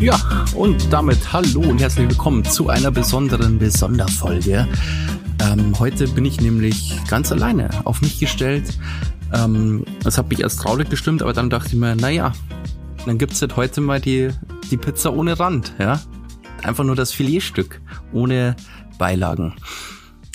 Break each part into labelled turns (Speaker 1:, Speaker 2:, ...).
Speaker 1: Ja, und damit hallo und herzlich willkommen zu einer besonderen Besonderfolge. Ähm, heute bin ich nämlich ganz alleine auf mich gestellt. Ähm, das hat mich erst traurig gestimmt, aber dann dachte ich mir, naja, dann gibt's halt heute mal die, die Pizza ohne Rand, ja. Einfach nur das Filetstück, ohne Beilagen.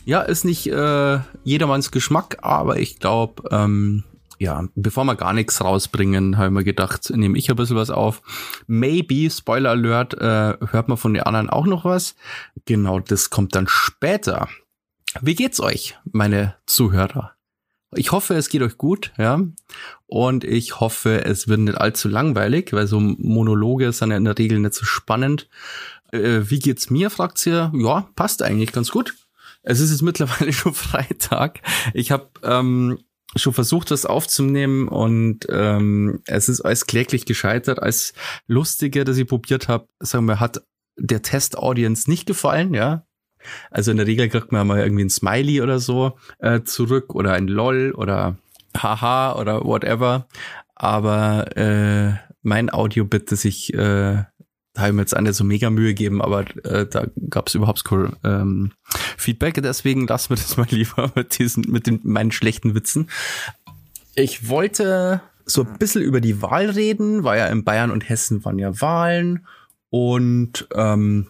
Speaker 1: Ja, ist nicht äh, jedermanns Geschmack, aber ich glaube, ähm, ja, bevor wir gar nichts rausbringen, habe ich mir gedacht, nehme ich ein bisschen was auf. Maybe, Spoiler Alert, äh, hört man von den anderen auch noch was. Genau, das kommt dann später. Wie geht's euch, meine Zuhörer? Ich hoffe, es geht euch gut, ja. Und ich hoffe, es wird nicht allzu langweilig, weil so Monologe sind ja in der Regel nicht so spannend. Äh, wie geht's mir, fragt ihr? Ja, passt eigentlich ganz gut. Es ist jetzt mittlerweile schon Freitag. Ich habe ähm, schon versucht, das aufzunehmen und ähm, es ist alles kläglich gescheitert. Als lustige, das ich probiert habe, sagen wir, hat der Test-Audience nicht gefallen, ja. Also in der Regel kriegt man mal irgendwie ein Smiley oder so äh, zurück oder ein LOL oder Haha oder whatever. Aber äh, mein Audio-Bit, das ich äh, habe ich mir jetzt eine so mega Mühe gegeben, aber äh, da gab es überhaupt kein ähm, Feedback. Deswegen lassen wir das mal lieber mit diesen, mit den meinen schlechten Witzen. Ich wollte so ein bisschen über die Wahl reden, weil ja in Bayern und Hessen waren ja Wahlen. Und ähm,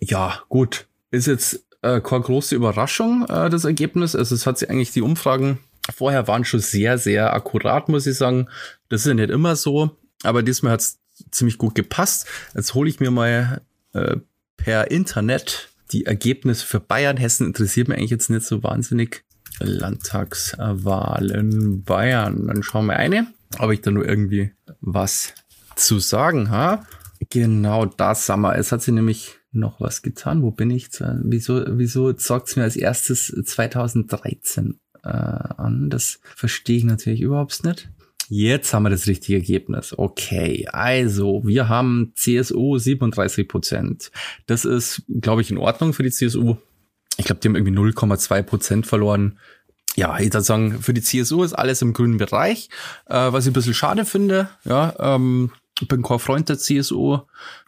Speaker 1: ja, gut, ist jetzt äh, keine große Überraschung, äh, das Ergebnis. Also es hat sich eigentlich die Umfragen vorher waren schon sehr, sehr akkurat, muss ich sagen. Das ist ja nicht immer so. Aber diesmal hat es ziemlich gut gepasst. Jetzt hole ich mir mal äh, per Internet die Ergebnisse für Bayern. Hessen interessiert mich eigentlich jetzt nicht so wahnsinnig. Landtagswahlen Bayern. Dann schauen wir eine, ob ich da nur irgendwie was zu sagen habe. Genau das sagen wir. Es hat sie nämlich noch was getan. Wo bin ich? Wieso, wieso sagt es mir als erstes 2013 äh, an? Das verstehe ich natürlich überhaupt nicht. Jetzt haben wir das richtige Ergebnis. Okay, also wir haben CSU 37 Prozent. Das ist, glaube ich, in Ordnung für die CSU. Ich glaube, die haben irgendwie 0,2 Prozent verloren. Ja, ich würde sagen, für die CSU ist alles im grünen Bereich, äh, was ich ein bisschen schade finde. Ja, ähm, ich bin kein Freund der CSU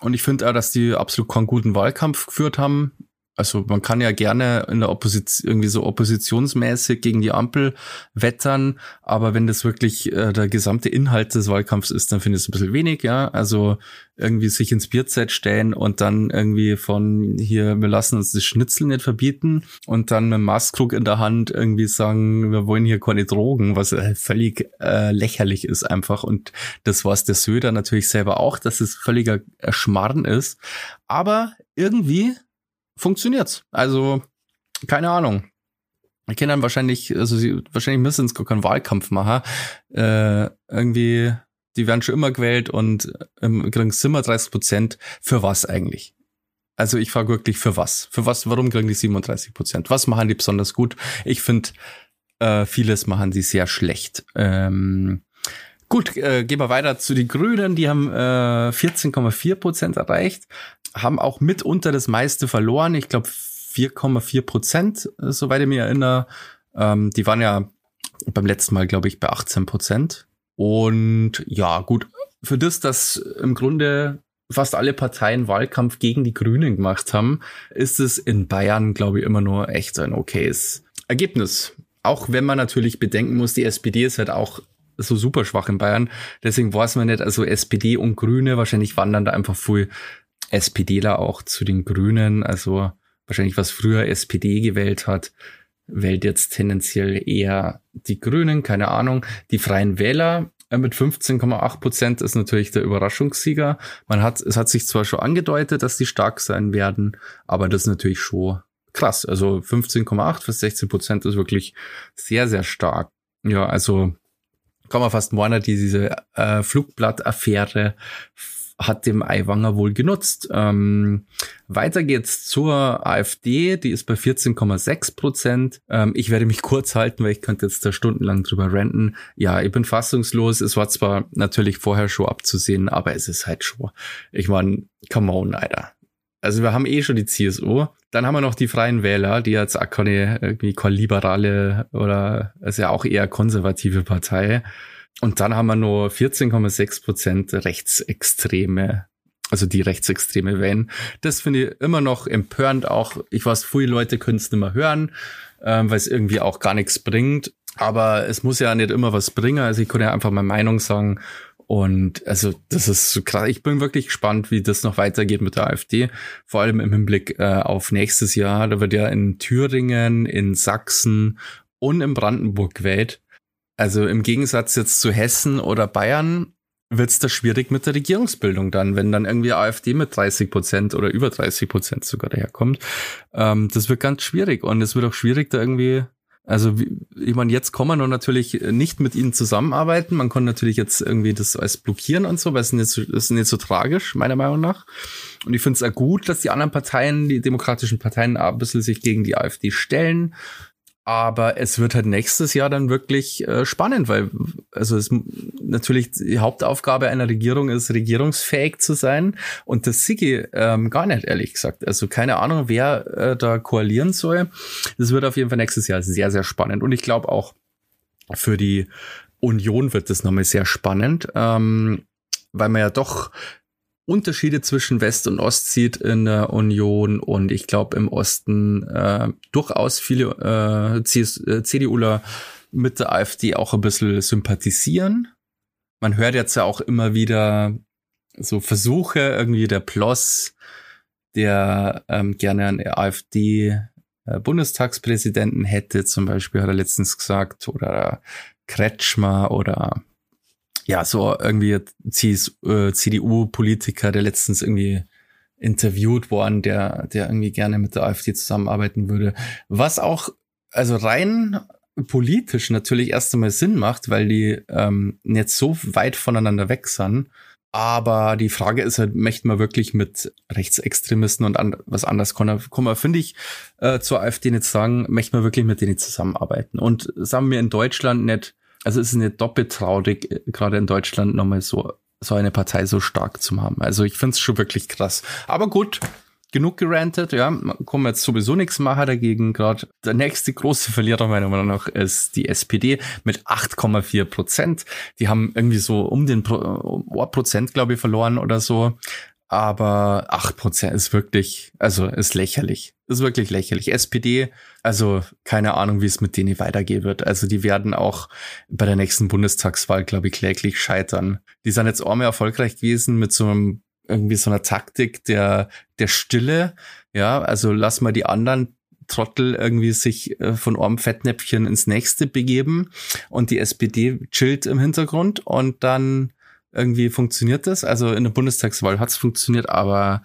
Speaker 1: und ich finde auch, dass die absolut keinen guten Wahlkampf geführt haben. Also man kann ja gerne in der Opposition irgendwie so oppositionsmäßig gegen die Ampel wettern, aber wenn das wirklich äh, der gesamte Inhalt des Wahlkampfs ist, dann finde ich es ein bisschen wenig, ja. Also irgendwie sich ins Bierzeit stellen und dann irgendwie von hier, wir lassen uns das Schnitzel nicht verbieten und dann mit dem Maßkrug in der Hand irgendwie sagen, wir wollen hier keine Drogen, was äh, völlig äh, lächerlich ist einfach. Und das war es der Söder natürlich selber auch, dass es völliger Schmarrn ist. Aber irgendwie funktioniert's. Also, keine Ahnung. Ich kenne dann wahrscheinlich, also sie, wahrscheinlich müssen es gar keinen Wahlkampf machen. Äh, irgendwie, die werden schon immer gewählt und ähm, kriegen immer 30 Prozent. Für was eigentlich? Also ich frage wirklich, für was? Für was, warum kriegen die 37 Prozent? Was machen die besonders gut? Ich finde, äh, vieles machen sie sehr schlecht. Ähm, gut, äh, gehen wir weiter zu den Grünen. Die haben äh, 14,4 Prozent erreicht haben auch mitunter das meiste verloren. Ich glaube 4,4 Prozent, soweit ich mich erinnere. Ähm, die waren ja beim letzten Mal, glaube ich, bei 18 Prozent. Und ja, gut, für das, dass im Grunde fast alle Parteien Wahlkampf gegen die Grünen gemacht haben, ist es in Bayern, glaube ich, immer nur echt ein okayes Ergebnis. Auch wenn man natürlich bedenken muss, die SPD ist halt auch so super schwach in Bayern. Deswegen weiß man nicht, also SPD und Grüne, wahrscheinlich wandern da einfach viel SPDler auch zu den Grünen, also wahrscheinlich was früher SPD gewählt hat, wählt jetzt tendenziell eher die Grünen, keine Ahnung. Die Freien Wähler äh, mit 15,8 Prozent ist natürlich der Überraschungssieger. Man hat, es hat sich zwar schon angedeutet, dass die stark sein werden, aber das ist natürlich schon krass. Also 15,8 bis 16 Prozent ist wirklich sehr, sehr stark. Ja, also kann man fast meinen, diese äh, Flugblatt-Affäre hat dem Aiwanger wohl genutzt. Ähm, weiter geht's zur AfD, die ist bei 14,6 Prozent. Ähm, ich werde mich kurz halten, weil ich könnte jetzt da stundenlang drüber renten. Ja, ich bin fassungslos. Es war zwar natürlich vorher schon abzusehen, aber es ist halt schon. Ich meine, come on, Alter. Also wir haben eh schon die CSU. Dann haben wir noch die Freien Wähler, die jetzt auch keine, irgendwie keine liberale oder ist ja auch eher konservative Partei. Und dann haben wir nur 14,6 Prozent Rechtsextreme. also die Rechtsextreme wählen. Das finde ich immer noch empörend. Auch ich weiß, viele Leute können es nicht mehr hören, ähm, weil es irgendwie auch gar nichts bringt. Aber es muss ja nicht immer was bringen. Also ich kann ja einfach meine Meinung sagen. Und also das ist so krass. Ich bin wirklich gespannt, wie das noch weitergeht mit der AfD. Vor allem im Hinblick äh, auf nächstes Jahr. Da wird ja in Thüringen, in Sachsen und in Brandenburg gewählt. Also im Gegensatz jetzt zu Hessen oder Bayern wird es da schwierig mit der Regierungsbildung dann, wenn dann irgendwie AfD mit 30 Prozent oder über 30 Prozent sogar daherkommt. Ähm, das wird ganz schwierig und es wird auch schwierig, da irgendwie also ich meine, jetzt kann man natürlich nicht mit ihnen zusammenarbeiten. Man kann natürlich jetzt irgendwie das alles blockieren und so, weil es ist nicht so, ist nicht so tragisch, meiner Meinung nach. Und ich finde es auch gut, dass die anderen Parteien, die demokratischen Parteien, ein bisschen sich gegen die AfD stellen. Aber es wird halt nächstes Jahr dann wirklich äh, spannend, weil also es natürlich die Hauptaufgabe einer Regierung ist, regierungsfähig zu sein. Und das Sigi ähm, gar nicht, ehrlich gesagt. Also keine Ahnung, wer äh, da koalieren soll. Das wird auf jeden Fall nächstes Jahr sehr, sehr spannend. Und ich glaube auch für die Union wird das nochmal sehr spannend. Ähm, weil man ja doch Unterschiede zwischen West und Ost sieht in der Union und ich glaube im Osten äh, durchaus viele äh, CDUler äh, mit der AfD auch ein bisschen sympathisieren. Man hört jetzt ja auch immer wieder so Versuche, irgendwie der Ploss, der ähm, gerne einen AfD-Bundestagspräsidenten hätte, zum Beispiel hat er letztens gesagt, oder Kretschmer oder ja, so irgendwie CDU-Politiker, äh, der letztens irgendwie interviewt worden, der, der irgendwie gerne mit der AfD zusammenarbeiten würde. Was auch, also rein politisch natürlich erst einmal Sinn macht, weil die ähm, nicht so weit voneinander weg sind. Aber die Frage ist halt, möchten wir wirklich mit Rechtsextremisten und an, was anders kann man, finde ich, äh, zur AfD nicht sagen, möchten wir wirklich mit denen zusammenarbeiten. Und sagen wir in Deutschland nicht, also es ist nicht doppelt traurig, äh, gerade in Deutschland nochmal so, so eine Partei so stark zu haben. Also ich finde es schon wirklich krass. Aber gut, genug gerantet, ja, kommen jetzt sowieso nichts machen dagegen. Gerade der nächste große Verlierer meiner Meinung nach ist die SPD mit 8,4 Prozent. Die haben irgendwie so um den Pro, Prozent, glaube ich, verloren oder so. Aber 8 Prozent ist wirklich, also ist lächerlich. Ist wirklich lächerlich. SPD, also keine Ahnung, wie es mit denen weitergehen wird. Also die werden auch bei der nächsten Bundestagswahl, glaube ich, kläglich scheitern. Die sind jetzt auch mehr erfolgreich gewesen mit so einem irgendwie so einer Taktik der, der Stille. Ja, also lass mal die anderen Trottel irgendwie sich äh, von einem Fettnäpfchen ins nächste begeben und die SPD chillt im Hintergrund und dann irgendwie funktioniert das. Also in der Bundestagswahl hat es funktioniert, aber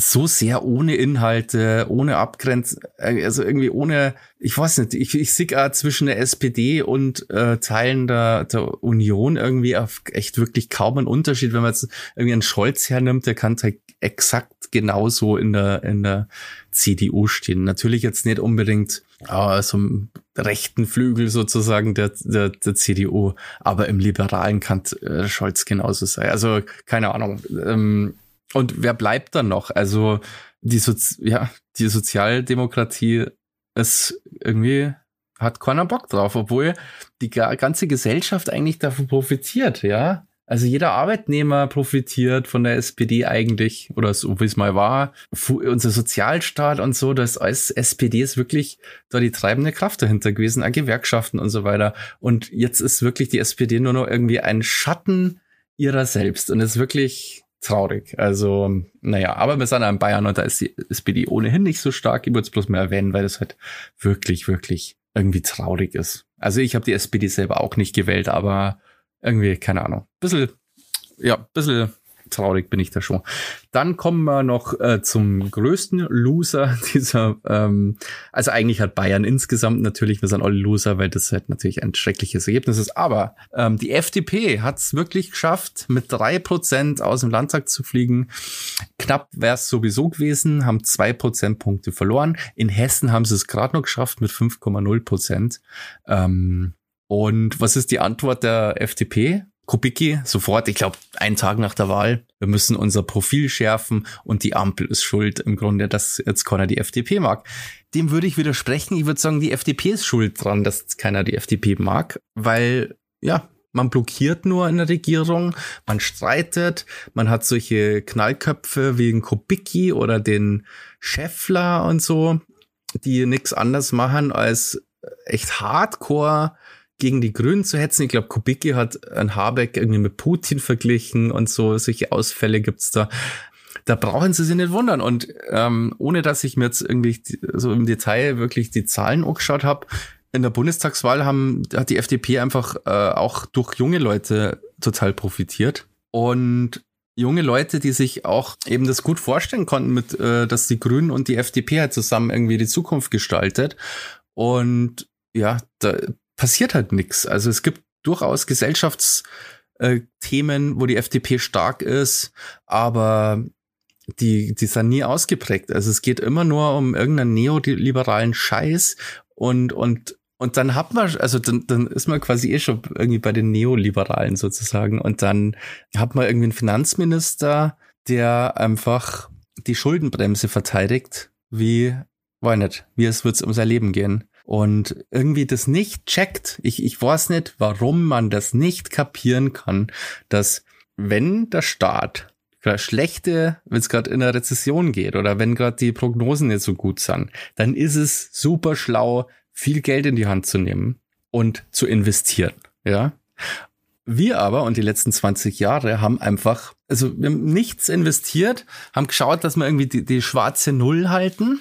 Speaker 1: so sehr ohne Inhalte, ohne Abgrenz, äh, also irgendwie ohne, ich weiß nicht, ich, ich auch zwischen der SPD und äh, Teilen der, der Union irgendwie auf echt wirklich kaum einen Unterschied. Wenn man jetzt irgendwie einen Scholz hernimmt, der kann halt exakt genauso in der, in der CDU stehen. Natürlich jetzt nicht unbedingt äh, so im rechten Flügel sozusagen der, der, der CDU, aber im liberalen kann äh, Scholz genauso sein. Also keine Ahnung. Ähm, und wer bleibt dann noch? Also die, Sozi ja, die Sozialdemokratie ist irgendwie hat keiner Bock drauf, obwohl die ganze Gesellschaft eigentlich davon profitiert, ja. Also jeder Arbeitnehmer profitiert von der SPD eigentlich, oder so wie es mal war. Unser Sozialstaat und so, das als SPD ist wirklich da die treibende Kraft dahinter gewesen, an Gewerkschaften und so weiter. Und jetzt ist wirklich die SPD nur noch irgendwie ein Schatten ihrer selbst und ist wirklich traurig. Also, naja, aber wir sind ja in Bayern und da ist die SPD ohnehin nicht so stark. Ich würde es bloß mal erwähnen, weil das halt wirklich, wirklich irgendwie traurig ist. Also ich habe die SPD selber auch nicht gewählt, aber irgendwie, keine Ahnung. Bisschen, ja, bisschen traurig bin ich da schon. Dann kommen wir noch äh, zum größten Loser dieser, ähm, also eigentlich hat Bayern insgesamt natürlich, wir sind alle Loser, weil das halt natürlich ein schreckliches Ergebnis ist, aber ähm, die FDP hat es wirklich geschafft, mit drei Prozent aus dem Landtag zu fliegen. Knapp wäre es sowieso gewesen, haben zwei Prozentpunkte verloren. In Hessen haben sie es gerade noch geschafft mit 5,0 Prozent. Ähm, und was ist die Antwort der FDP? Kubicki sofort, ich glaube, einen Tag nach der Wahl, wir müssen unser Profil schärfen und die Ampel ist schuld im Grunde, dass jetzt keiner die FDP mag. Dem würde ich widersprechen. Ich würde sagen, die FDP ist schuld dran, dass keiner die FDP mag, weil, ja, man blockiert nur in der Regierung, man streitet, man hat solche Knallköpfe wie den Kubicki oder den Scheffler und so, die nichts anderes machen als echt hardcore gegen die Grünen zu hetzen. Ich glaube, Kubicki hat ein Habeck irgendwie mit Putin verglichen und so. Solche Ausfälle gibt's da. Da brauchen sie sich nicht wundern. Und ähm, ohne dass ich mir jetzt irgendwie so im Detail wirklich die Zahlen angeschaut habe, in der Bundestagswahl haben, hat die FDP einfach äh, auch durch junge Leute total profitiert. Und junge Leute, die sich auch eben das gut vorstellen konnten, mit, äh, dass die Grünen und die FDP halt zusammen irgendwie die Zukunft gestaltet. Und ja, da passiert halt nichts. Also es gibt durchaus Gesellschaftsthemen, äh, wo die FDP stark ist, aber die, die sind nie ausgeprägt. Also es geht immer nur um irgendeinen neoliberalen Scheiß und, und, und dann hat man, also dann, dann ist man quasi eh schon irgendwie bei den Neoliberalen sozusagen. Und dann hat man irgendwie einen Finanzminister, der einfach die Schuldenbremse verteidigt, wie, weiß nicht, wie es wird um sein Leben gehen und irgendwie das nicht checkt. Ich, ich weiß nicht, warum man das nicht kapieren kann, dass wenn der Staat schlechte, wenn es gerade in einer Rezession geht oder wenn gerade die Prognosen nicht so gut sind, dann ist es super schlau, viel Geld in die Hand zu nehmen und zu investieren. Ja. Wir aber und die letzten 20 Jahre haben einfach, also wir haben nichts investiert, haben geschaut, dass wir irgendwie die, die schwarze Null halten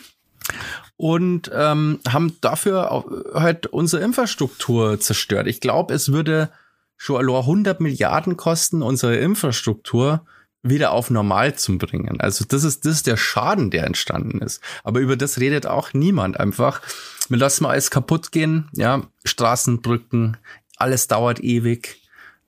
Speaker 1: und ähm, haben dafür halt unsere Infrastruktur zerstört. Ich glaube, es würde schon allein 100 Milliarden kosten, unsere Infrastruktur wieder auf normal zu bringen. Also das ist, das ist der Schaden, der entstanden ist. Aber über das redet auch niemand. Einfach, wir lassen mal alles kaputt gehen, ja, Straßenbrücken, alles dauert ewig.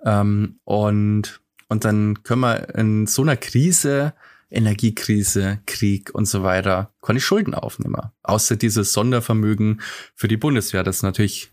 Speaker 1: Ähm, und, und dann können wir in so einer Krise Energiekrise, Krieg und so weiter, keine Schulden aufnehmen. Außer dieses Sondervermögen für die Bundeswehr. Das ist natürlich,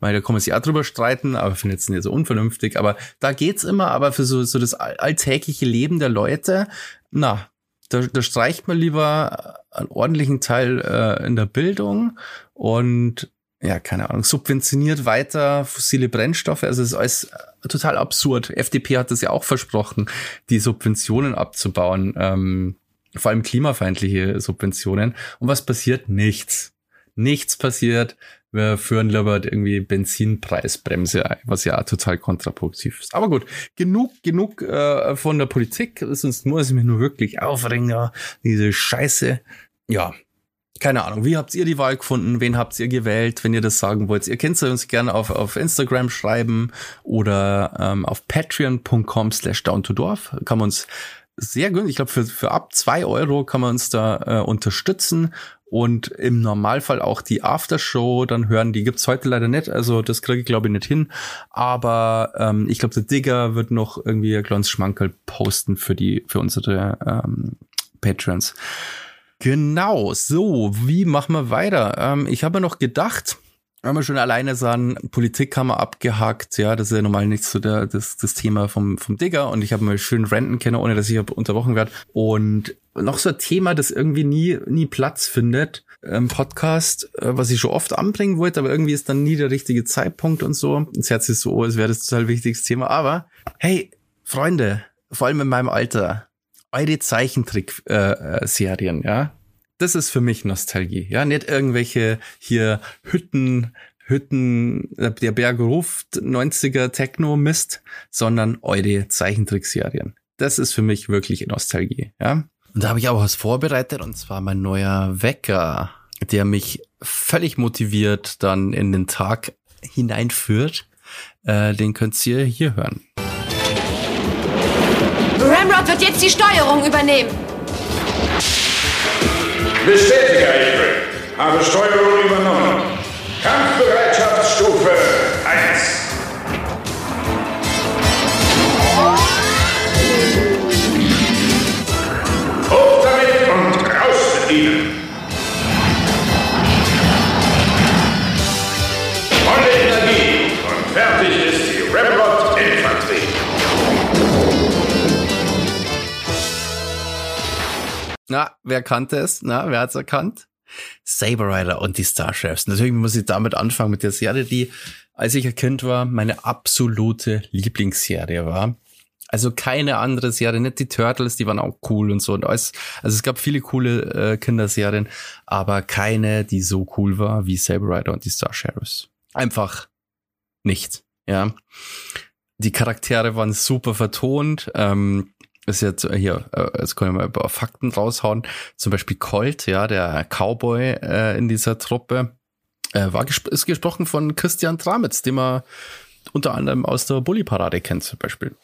Speaker 1: weil da kann man sich auch drüber streiten, aber ich finde es nicht so unvernünftig. Aber da geht's immer, aber für so, so das alltägliche Leben der Leute, na, da, da streicht man lieber einen ordentlichen Teil äh, in der Bildung und ja, keine Ahnung, subventioniert weiter fossile Brennstoffe. Also es ist alles total absurd. FDP hat das ja auch versprochen, die Subventionen abzubauen, ähm, vor allem klimafeindliche Subventionen. Und was passiert? Nichts. Nichts passiert. Wir führen lieber irgendwie Benzinpreisbremse ein, was ja total kontraproduktiv ist. Aber gut, genug, genug äh, von der Politik. Sonst muss ich mich nur wirklich aufregen, ja, diese Scheiße. Ja, keine Ahnung, wie habt ihr die Wahl gefunden? Wen habt ihr gewählt, wenn ihr das sagen wollt? Ihr könnt es uns gerne auf, auf Instagram schreiben oder ähm, auf patreon.com slash down to dorf. Kann man uns sehr günstig, ich glaube für, für ab zwei Euro kann man uns da äh, unterstützen und im Normalfall auch die Aftershow dann hören. Die gibt's heute leider nicht, also das kriege ich glaube ich nicht hin. Aber ähm, ich glaube, der Digger wird noch irgendwie ein kleines Schmankerl posten für die für unsere ähm, Patrons. Genau, so, wie machen wir weiter? Ähm, ich habe noch gedacht, wenn wir schon alleine sagen, Politik haben wir abgehakt, ja, das ist ja normal nicht so der, das, das Thema vom, vom Digger und ich habe mal schön renten können, ohne dass ich unterbrochen werde. Und noch so ein Thema, das irgendwie nie, nie Platz findet im Podcast, äh, was ich schon oft anbringen wollte, aber irgendwie ist dann nie der richtige Zeitpunkt und so. Das Herz ist so, es wäre das total wichtiges Thema. Aber hey, Freunde, vor allem in meinem Alter, eure Zeichentrick-Serien, äh, ja. Das ist für mich Nostalgie, ja. Nicht irgendwelche hier Hütten, Hütten, äh, der Berg ruft 90er Techno-Mist, sondern eure Zeichentrickserien. Das ist für mich wirklich Nostalgie, ja. Und da habe ich auch was vorbereitet und zwar mein neuer Wecker, der mich völlig motiviert dann in den Tag hineinführt. Äh, den könnt ihr hier hören.
Speaker 2: Ramrod wird jetzt die Steuerung übernehmen.
Speaker 3: Bestätige, April. Habe Steuerung übernommen. Kampfbereitschaftsstufe
Speaker 1: Na, wer kannte es? Na, wer hat's erkannt? Saber Rider und die Star Chefs. Natürlich muss ich damit anfangen mit der Serie, die, als ich ein Kind war, meine absolute Lieblingsserie war. Also keine andere Serie, nicht die Turtles, die waren auch cool und so und alles. Also es gab viele coole äh, Kinderserien, aber keine, die so cool war wie Saber Rider und die Star Sheriffs. Einfach nicht, ja. Die Charaktere waren super vertont. Ähm, ist jetzt hier, äh, jetzt können wir mal paar Fakten raushauen. Zum Beispiel Colt, ja, der Cowboy äh, in dieser Truppe, äh, war gesp ist gesprochen von Christian Tramitz, den man unter anderem aus der Bully-Parade kennt zum Beispiel.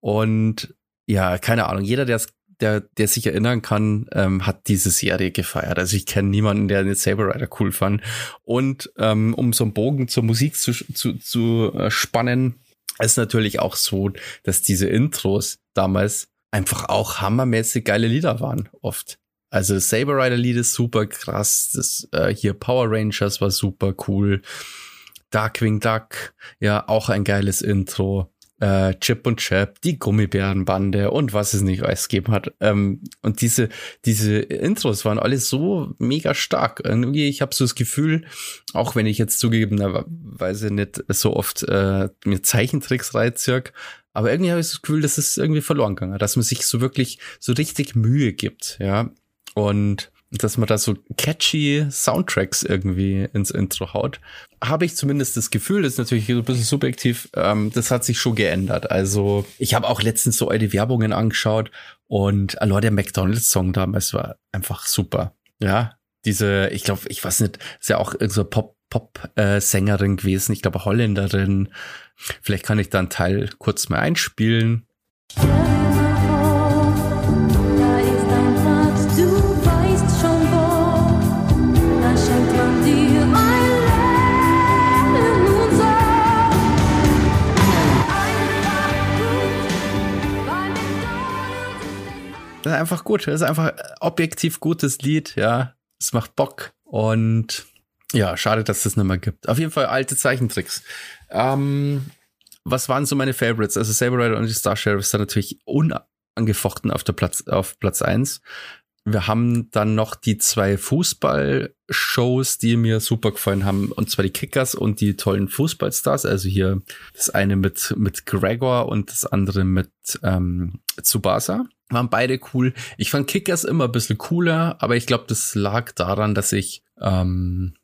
Speaker 1: Und ja, keine Ahnung, jeder, der der, der sich erinnern kann, ähm, hat diese Serie gefeiert. Also ich kenne niemanden, der den Saber Rider cool fand. Und ähm, um so einen Bogen zur Musik zu, zu, zu äh, spannen, ist natürlich auch so, dass diese Intros damals einfach auch hammermäßig geile Lieder waren, oft. Also Saber Rider Lied ist super krass, das äh, hier Power Rangers war super cool. Darkwing Duck, ja, auch ein geiles Intro äh, Chip und Chap, die Gummibärenbande und was es nicht alles gegeben hat. Ähm, und diese, diese Intros waren alle so mega stark. Irgendwie, ich habe so das Gefühl, auch wenn ich jetzt zugegebenerweise nicht so oft äh, mir Zeichentricks reinzirk, aber irgendwie habe ich das Gefühl, dass es irgendwie verloren gegangen, dass man sich so wirklich so richtig Mühe gibt, ja. Und dass man da so catchy Soundtracks irgendwie ins Intro haut, habe ich zumindest das Gefühl, das ist natürlich ein bisschen subjektiv, ähm, das hat sich schon geändert. Also ich habe auch letztens so alte Werbungen angeschaut und allein der McDonalds-Song damals war einfach super. Ja, diese, ich glaube, ich weiß nicht, ist ja auch so Pop, Pop-Sängerin gewesen, ich glaube Holländerin. Vielleicht kann ich da einen Teil kurz mal einspielen. Das ist einfach gut. Das ist einfach objektiv gutes Lied, ja. Es macht Bock. Und ja, schade, dass es das nicht mehr gibt. Auf jeden Fall alte Zeichentricks. Ähm, was waren so meine Favorites? Also Saber Rider und die Star Sheriff da natürlich unangefochten auf der Platz, auf Platz eins. Wir haben dann noch die zwei Fußballshows, die mir super gefallen haben, und zwar die Kickers und die tollen Fußballstars. Also hier das eine mit, mit Gregor und das andere mit ähm, Tsubasa. Waren beide cool. Ich fand Kickers immer ein bisschen cooler, aber ich glaube, das lag daran, dass ich ähm,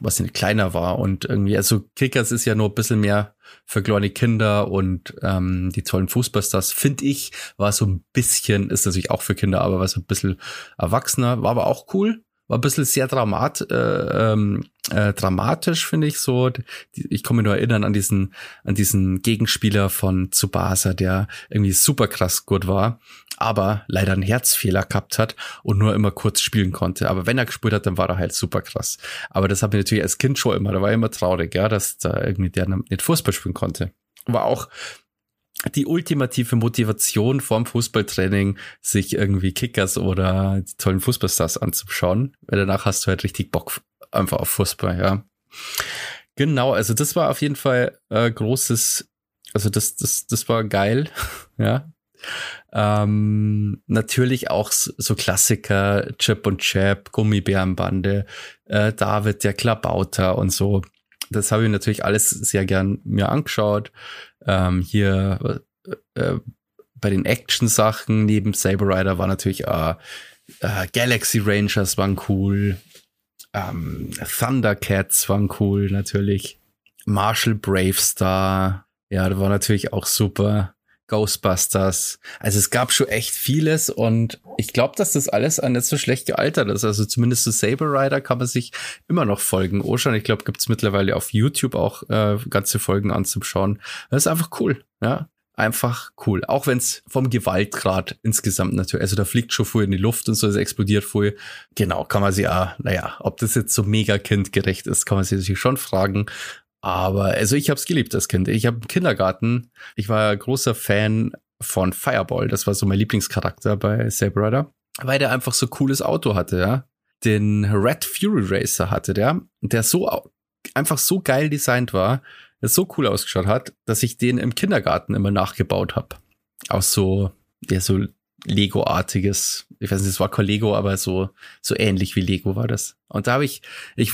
Speaker 1: was kleiner war und irgendwie, also Kickers ist ja nur ein bisschen mehr für kleine Kinder und ähm, die tollen Fußballstars, finde ich, war so ein bisschen, ist natürlich auch für Kinder, aber war so ein bisschen erwachsener, war aber auch cool, war ein bisschen sehr dramat, äh, ähm, äh, dramatisch, finde ich so. Ich komme nur erinnern an diesen, an diesen Gegenspieler von Tsubasa, der irgendwie super krass gut war, aber leider einen Herzfehler gehabt hat und nur immer kurz spielen konnte. Aber wenn er gespielt hat, dann war er halt super krass. Aber das habe ich natürlich als Kind schon immer, da war ich immer traurig, ja, dass da irgendwie der nicht Fußball spielen konnte. War auch die ultimative Motivation vorm Fußballtraining, sich irgendwie Kickers oder die tollen Fußballstars anzuschauen, weil danach hast du halt richtig Bock einfach auf Fußball, ja. Genau, also das war auf jeden Fall äh, großes, also das, das, das war geil, ja. Ähm, natürlich auch so Klassiker, Chip und Chap, Gummibärenbande, äh, David, der Klabauter und so. Das habe ich natürlich alles sehr gern mir angeschaut. Ähm, hier äh, äh bei den Action-Sachen neben Saber Rider war natürlich äh, äh, Galaxy Rangers waren cool, ähm, Thundercats waren cool natürlich, Marshall Bravestar, ja, das war natürlich auch super. Ghostbusters. Also es gab schon echt vieles und ich glaube, dass das alles nicht so schlecht gealtert ist. Also zumindest zu Saber Rider kann man sich immer noch folgen. Ocean, ich glaube, gibt's mittlerweile auf YouTube auch äh, ganze Folgen anzuschauen. Das ist einfach cool, ja. Einfach cool. Auch wenn es vom Gewaltgrad insgesamt natürlich, also da fliegt schon voll in die Luft und so, es explodiert voll. Genau, kann man sich auch, naja, ob das jetzt so mega kindgerecht ist, kann man sich natürlich schon fragen. Aber also ich habe es geliebt als Kind. Ich habe im Kindergarten, ich war großer Fan von Fireball. Das war so mein Lieblingscharakter bei Saber Rider, weil der einfach so cooles Auto hatte, ja. Den Red Fury Racer hatte der, der so einfach so geil designt war, der so cool ausgeschaut hat, dass ich den im Kindergarten immer nachgebaut habe. Aus so, ja, so Lego-artiges. Ich weiß nicht, es war kein Lego, aber so, so ähnlich wie Lego war das. Und da habe ich, ich,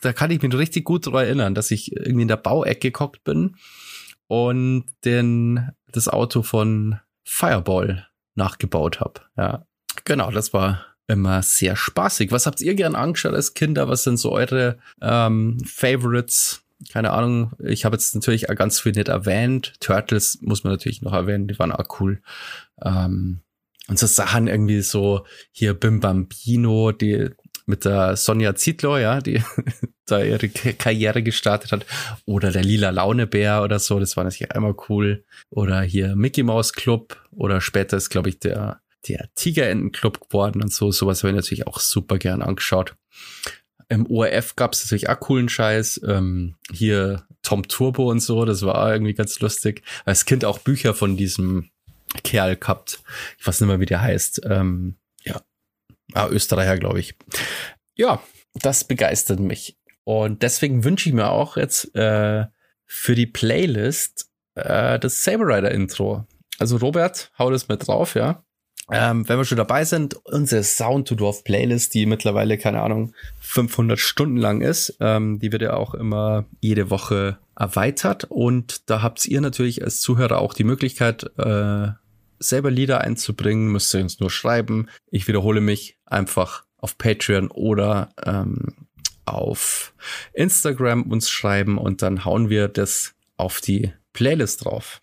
Speaker 1: da kann ich mich richtig gut daran erinnern, dass ich irgendwie in der Bauecke gehockt bin und den, das Auto von Fireball nachgebaut habe. Ja, genau, das war immer sehr spaßig. Was habt ihr gern angeschaut als Kinder? Was sind so eure ähm, Favorites? Keine Ahnung. Ich habe jetzt natürlich auch ganz viel nicht erwähnt. Turtles muss man natürlich noch erwähnen. Die waren auch cool. Ähm, und so Sachen irgendwie so hier Bim Bambino, die mit der Sonja Zietlow, ja, die da ihre Karriere gestartet hat. Oder der Lila Launebär oder so, das war natürlich einmal cool. Oder hier Mickey Mouse Club oder später ist, glaube ich, der, der Tigerenten-Club geworden und so. Sowas habe ich natürlich auch super gern angeschaut. Im ORF gab es natürlich auch coolen Scheiß. Ähm, hier Tom Turbo und so, das war irgendwie ganz lustig. Als Kind auch Bücher von diesem Kerl gehabt. Ich weiß nicht mehr, wie der heißt. Ähm, ja, ah, Österreicher, glaube ich. Ja, das begeistert mich. Und deswegen wünsche ich mir auch jetzt äh, für die Playlist äh, das Saber Rider Intro. Also Robert, hau das mit drauf, ja. Ähm, wenn wir schon dabei sind, unsere Sound to Dwarf Playlist, die mittlerweile, keine Ahnung, 500 Stunden lang ist, ähm, die wird ja auch immer jede Woche erweitert. Und da habt ihr natürlich als Zuhörer auch die Möglichkeit, äh, selber Lieder einzubringen, müsst ihr uns nur schreiben. Ich wiederhole mich einfach auf Patreon oder ähm, auf Instagram uns schreiben und dann hauen wir das auf die Playlist drauf.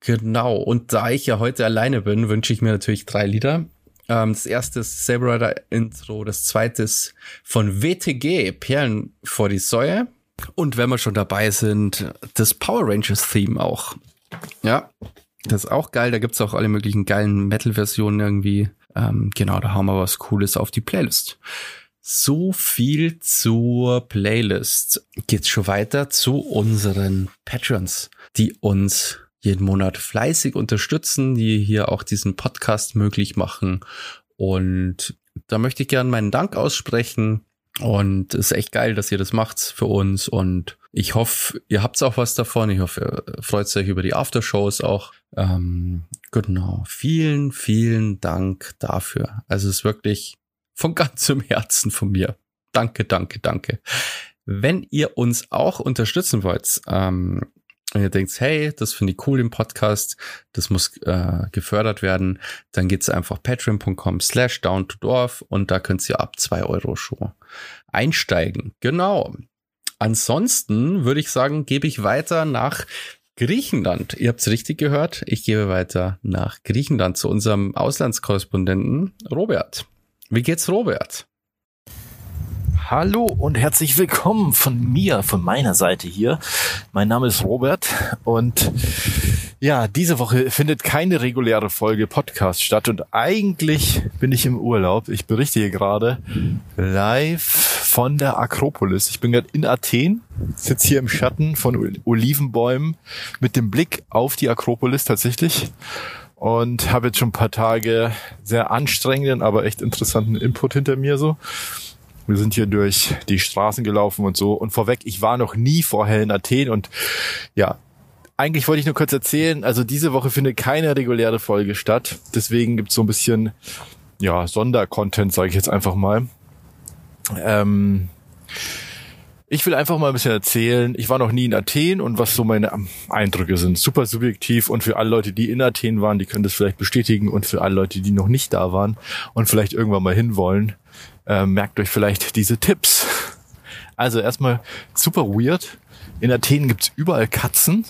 Speaker 1: Genau, und da ich ja heute alleine bin, wünsche ich mir natürlich drei Lieder. Ähm, das erste ist Saber Rider Intro, das zweite ist von WTG, Perlen vor die Säue. Und wenn wir schon dabei sind, das Power Rangers Theme auch. Ja, das ist auch geil. Da gibt's auch alle möglichen geilen Metal-Versionen irgendwie. Ähm, genau, da haben wir was Cooles auf die Playlist. So viel zur Playlist. Geht's schon weiter zu unseren Patrons, die uns jeden Monat fleißig unterstützen, die hier auch diesen Podcast möglich machen. Und da möchte ich gerne meinen Dank aussprechen. Und es ist echt geil, dass ihr das macht für uns. Und ich hoffe, ihr habt auch was davon. Ich hoffe, ihr freut euch über die Aftershows auch. Ähm, genau. Vielen, vielen Dank dafür. Also es ist wirklich von ganzem Herzen von mir. Danke, danke, danke. Wenn ihr uns auch unterstützen wollt, ähm, und ihr denkt, hey, das finde ich cool im Podcast, das muss äh, gefördert werden, dann geht's einfach patreon.com slash down to dorf und da könnt ihr ab zwei Euro schon einsteigen. Genau. Ansonsten würde ich sagen, gebe ich weiter nach Griechenland. Ihr habt es richtig gehört. Ich gebe weiter nach Griechenland zu unserem Auslandskorrespondenten Robert. Wie geht's, Robert?
Speaker 4: Hallo und herzlich willkommen von mir, von meiner Seite hier. Mein Name ist Robert und ja, diese Woche findet keine reguläre Folge Podcast statt und eigentlich bin ich im Urlaub. Ich berichte hier gerade live von der Akropolis. Ich bin gerade in Athen, sitze hier im Schatten von Olivenbäumen mit dem Blick auf die Akropolis tatsächlich und habe jetzt schon ein paar Tage sehr anstrengenden, aber echt interessanten Input hinter mir so. Wir sind hier durch die Straßen gelaufen und so. Und vorweg, ich war noch nie vorher in Athen und ja, eigentlich wollte ich nur kurz erzählen, also diese Woche findet keine reguläre Folge statt. Deswegen gibt's so ein bisschen, ja, Sondercontent, sage ich jetzt einfach mal. Ähm, ich will einfach mal ein bisschen erzählen. Ich war noch nie in Athen und was so meine Eindrücke sind. Super subjektiv und für alle Leute, die in Athen waren, die können das vielleicht bestätigen und für alle Leute, die noch nicht da waren und vielleicht irgendwann mal hinwollen, äh, merkt euch vielleicht diese Tipps. Also erstmal super weird. In Athen gibt's überall Katzen.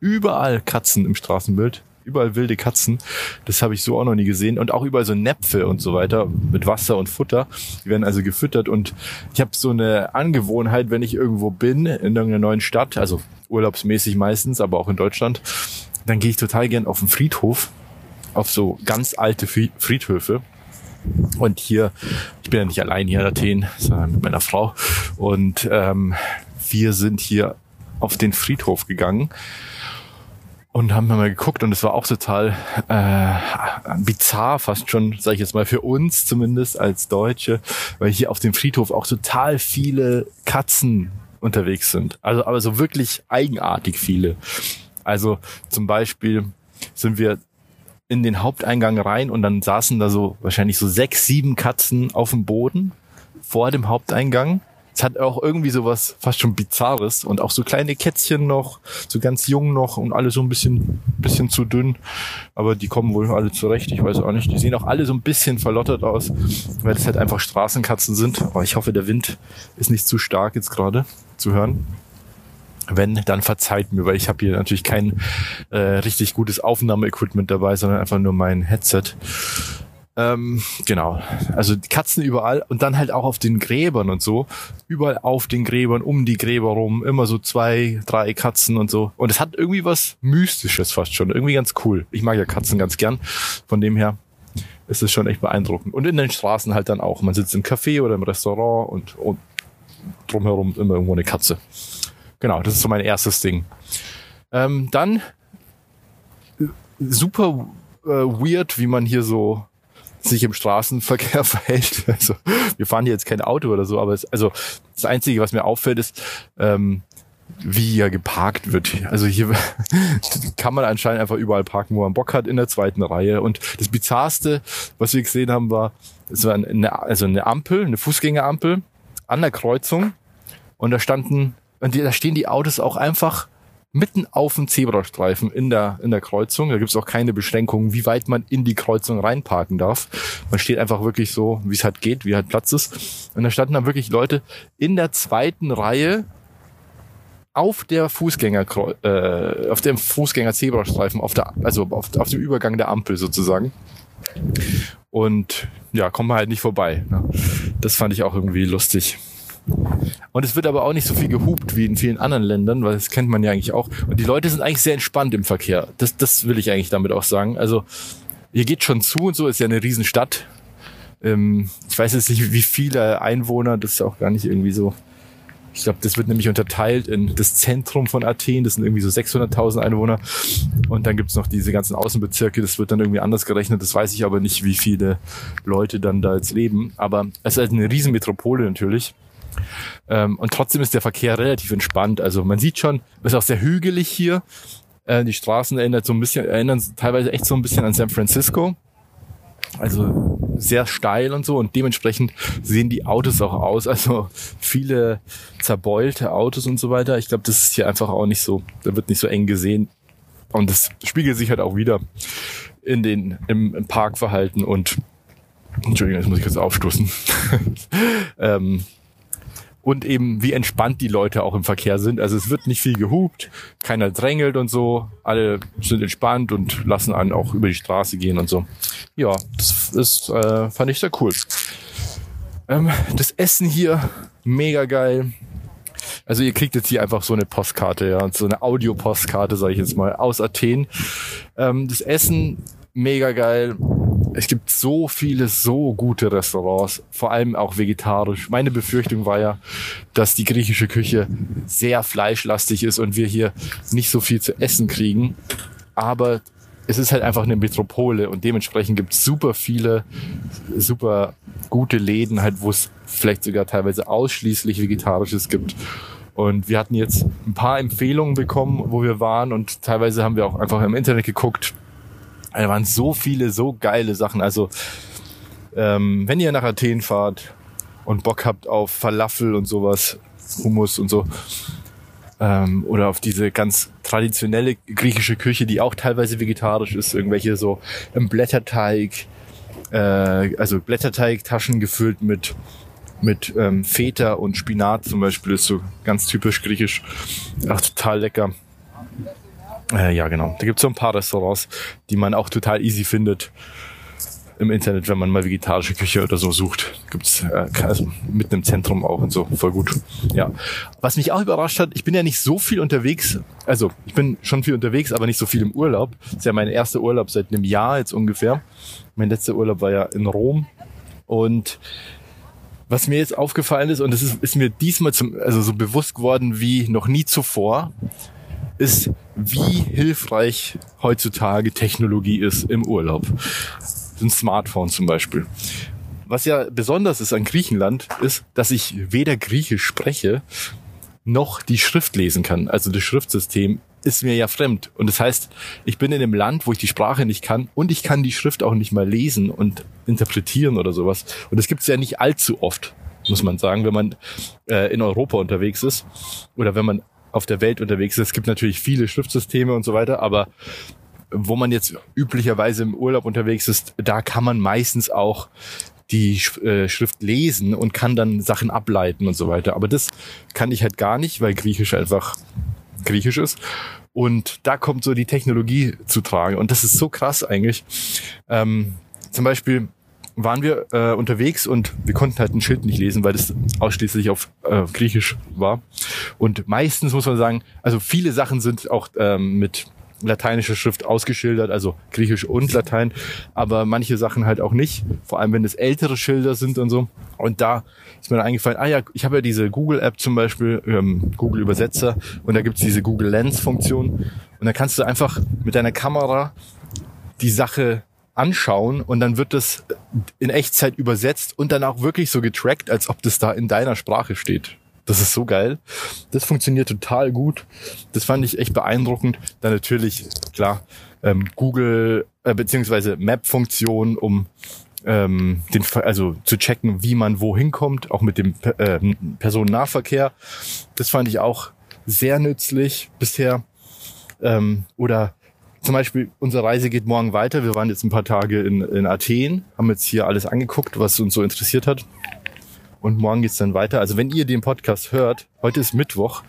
Speaker 4: Überall Katzen im Straßenbild. Überall wilde Katzen. Das habe ich so auch noch nie gesehen. Und auch überall so Näpfe und so weiter mit Wasser und Futter. Die werden also gefüttert. Und ich habe so eine Angewohnheit, wenn ich irgendwo bin, in irgendeiner neuen Stadt, also urlaubsmäßig meistens, aber auch in Deutschland, dann gehe ich total gern auf den Friedhof, auf so ganz alte Friedhöfe und hier, ich bin ja nicht allein hier in Athen, sondern mit meiner Frau. Und ähm, wir sind hier auf den Friedhof gegangen und haben mal geguckt und es war auch total äh, bizarr, fast schon, sage ich jetzt mal, für uns zumindest als Deutsche, weil hier auf dem Friedhof auch total viele Katzen unterwegs sind. Also aber so wirklich eigenartig viele. Also zum Beispiel sind wir in den Haupteingang rein und dann saßen da so wahrscheinlich so sechs, sieben Katzen auf dem Boden vor dem Haupteingang. Es hat auch irgendwie sowas fast schon Bizarres und auch so kleine Kätzchen noch, so ganz jung noch und alle so ein bisschen, bisschen zu dünn. Aber die kommen wohl alle zurecht, ich weiß auch nicht. Die sehen auch alle so ein bisschen verlottert aus, weil das halt einfach Straßenkatzen sind. Aber ich hoffe, der Wind ist nicht zu stark jetzt gerade zu hören. Wenn, dann verzeiht mir, weil ich habe hier natürlich kein äh, richtig gutes Aufnahmeequipment dabei, sondern einfach nur mein Headset. Ähm, genau. Also Katzen überall und dann halt auch auf den Gräbern und so. Überall auf den Gräbern, um die Gräber rum, immer so zwei, drei Katzen und so. Und es hat irgendwie was Mystisches fast schon. Irgendwie ganz cool. Ich mag ja Katzen ganz gern. Von dem her ist es schon echt beeindruckend. Und in den Straßen halt dann auch. Man sitzt im Café oder im Restaurant und, und drumherum immer irgendwo eine Katze. Genau, das ist so mein erstes Ding. Ähm, dann äh, super äh, weird, wie man hier so sich im Straßenverkehr verhält. Also wir fahren hier jetzt kein Auto oder so, aber es, also das Einzige, was mir auffällt, ist, ähm, wie hier geparkt wird. Also hier kann man anscheinend einfach überall parken, wo man Bock hat, in der zweiten Reihe. Und das Bizarrste, was wir gesehen haben, war, es war eine, also eine Ampel, eine Fußgängerampel an der Kreuzung. Und da standen, und die, da stehen die Autos auch einfach mitten auf dem Zebrastreifen in der, in der Kreuzung. Da gibt es auch keine Beschränkungen, wie weit man in die Kreuzung reinparken darf. Man steht einfach wirklich so, wie es halt geht, wie halt Platz ist. Und da standen dann wirklich Leute in der zweiten Reihe auf der Fußgänger, äh, auf dem Fußgänger-Zebrastreifen, auf der, also auf, auf dem Übergang der Ampel sozusagen. Und ja, kommt man halt nicht vorbei. Ne? Das fand ich auch irgendwie lustig. Und es wird aber auch nicht so viel gehupt wie in vielen anderen Ländern, weil das kennt man ja eigentlich auch. Und die Leute sind eigentlich sehr entspannt im Verkehr. Das, das will ich eigentlich damit auch sagen. Also hier geht schon zu und so, ist ja eine Riesenstadt. Ähm, ich weiß jetzt nicht, wie viele Einwohner, das ist auch gar nicht irgendwie so. Ich glaube, das wird nämlich unterteilt in das Zentrum von Athen, das sind irgendwie so 600.000 Einwohner. Und dann gibt's noch diese ganzen Außenbezirke, das wird dann irgendwie anders gerechnet. Das weiß ich aber nicht, wie viele Leute dann da jetzt leben. Aber es ist halt eine Riesenmetropole natürlich. Ähm, und trotzdem ist der Verkehr relativ entspannt. Also man sieht schon, es ist auch sehr hügelig hier. Äh, die Straßen erinnern so ein bisschen, erinnern teilweise echt so ein bisschen an San Francisco. Also sehr steil und so und dementsprechend sehen die Autos auch aus. Also viele zerbeulte Autos und so weiter. Ich glaube, das ist hier einfach auch nicht so, da wird nicht so eng gesehen. Und das spiegelt sich halt auch wieder in den, im, im Parkverhalten und Entschuldigung, jetzt muss ich kurz aufstoßen. ähm, und eben wie entspannt die Leute auch im Verkehr sind. Also es wird nicht viel gehupt, keiner drängelt und so. Alle sind entspannt und lassen einen auch über die Straße gehen und so. Ja, das ist, äh, fand ich sehr cool. Ähm, das Essen hier, mega geil. Also ihr kriegt jetzt hier einfach so eine Postkarte, ja, so eine Audiopostkarte, sage ich jetzt mal, aus Athen. Ähm, das Essen, mega geil es gibt so viele, so gute Restaurants, vor allem auch vegetarisch. Meine Befürchtung war ja, dass die griechische Küche sehr fleischlastig ist und wir hier nicht so viel zu essen kriegen. Aber es ist halt einfach eine Metropole und dementsprechend gibt es super viele, super gute Läden, halt, wo es vielleicht sogar teilweise ausschließlich Vegetarisches gibt. Und wir hatten jetzt ein paar Empfehlungen bekommen, wo wir waren und teilweise haben wir auch einfach im Internet geguckt, da waren so viele, so geile Sachen. Also, ähm, wenn ihr nach Athen fahrt und Bock habt auf Falafel und sowas, Hummus und so, ähm, oder auf diese ganz traditionelle griechische Küche, die auch teilweise vegetarisch ist, irgendwelche so im Blätterteig, äh, also Blätterteigtaschen gefüllt mit mit ähm, Feta und Spinat zum Beispiel ist so ganz typisch griechisch. Ach, total lecker. Äh, ja, genau. Da gibt es so ein paar Restaurants, die man auch total easy findet im Internet, wenn man mal vegetarische Küche oder so sucht. Gibt's äh, also mitten im Zentrum auch und so. Voll gut. Ja. Was mich auch überrascht hat, ich bin ja nicht so viel unterwegs. Also ich bin schon viel unterwegs, aber nicht so viel im Urlaub. Das ist ja mein erster Urlaub seit einem Jahr jetzt ungefähr. Mein letzter Urlaub war ja in Rom. Und was mir jetzt aufgefallen ist, und es ist, ist mir diesmal zum, also so bewusst geworden wie noch nie zuvor, ist, wie hilfreich heutzutage Technologie ist im Urlaub. Ein Smartphone zum Beispiel. Was ja besonders ist an Griechenland, ist, dass ich weder Griechisch spreche, noch die Schrift lesen kann. Also das Schriftsystem ist mir ja fremd. Und das heißt, ich bin in einem Land, wo ich die Sprache nicht kann und ich kann die Schrift auch nicht mal lesen und interpretieren oder sowas. Und das gibt's ja nicht allzu oft, muss man sagen, wenn man äh, in Europa unterwegs ist oder wenn man auf der Welt unterwegs ist. Es gibt natürlich viele Schriftsysteme und so weiter, aber wo man jetzt üblicherweise im Urlaub unterwegs ist, da kann man meistens auch die äh, Schrift lesen und kann dann Sachen ableiten und so weiter. Aber das kann ich halt gar nicht, weil Griechisch einfach Griechisch ist. Und da kommt so die Technologie zu tragen. Und das ist so krass eigentlich. Ähm, zum Beispiel waren wir äh, unterwegs und wir konnten halt ein Schild nicht lesen, weil das ausschließlich auf äh, Griechisch war. Und meistens muss man sagen, also viele Sachen sind auch ähm, mit lateinischer Schrift ausgeschildert, also Griechisch und Latein, aber manche Sachen halt auch nicht, vor allem wenn es ältere Schilder sind und so. Und da ist mir dann eingefallen, ah ja, ich habe ja diese Google-App zum Beispiel, ähm, Google Übersetzer, und da gibt's diese Google Lens-Funktion. Und da kannst du einfach mit deiner Kamera die Sache anschauen und dann wird das in Echtzeit übersetzt und dann auch wirklich so getrackt, als ob das da in deiner Sprache steht. Das ist so geil. Das funktioniert total gut. Das fand ich echt beeindruckend. Dann natürlich, klar, ähm, Google äh, beziehungsweise Map-Funktion, um ähm, den, also zu checken, wie man wohin kommt, auch mit dem äh, Personennahverkehr. Das fand ich auch sehr nützlich bisher. Ähm, oder zum Beispiel, unsere Reise geht morgen weiter. Wir waren jetzt ein paar Tage in, in Athen, haben jetzt hier alles angeguckt, was uns so interessiert hat und morgen geht's dann weiter. Also wenn ihr den Podcast hört, heute ist Mittwoch,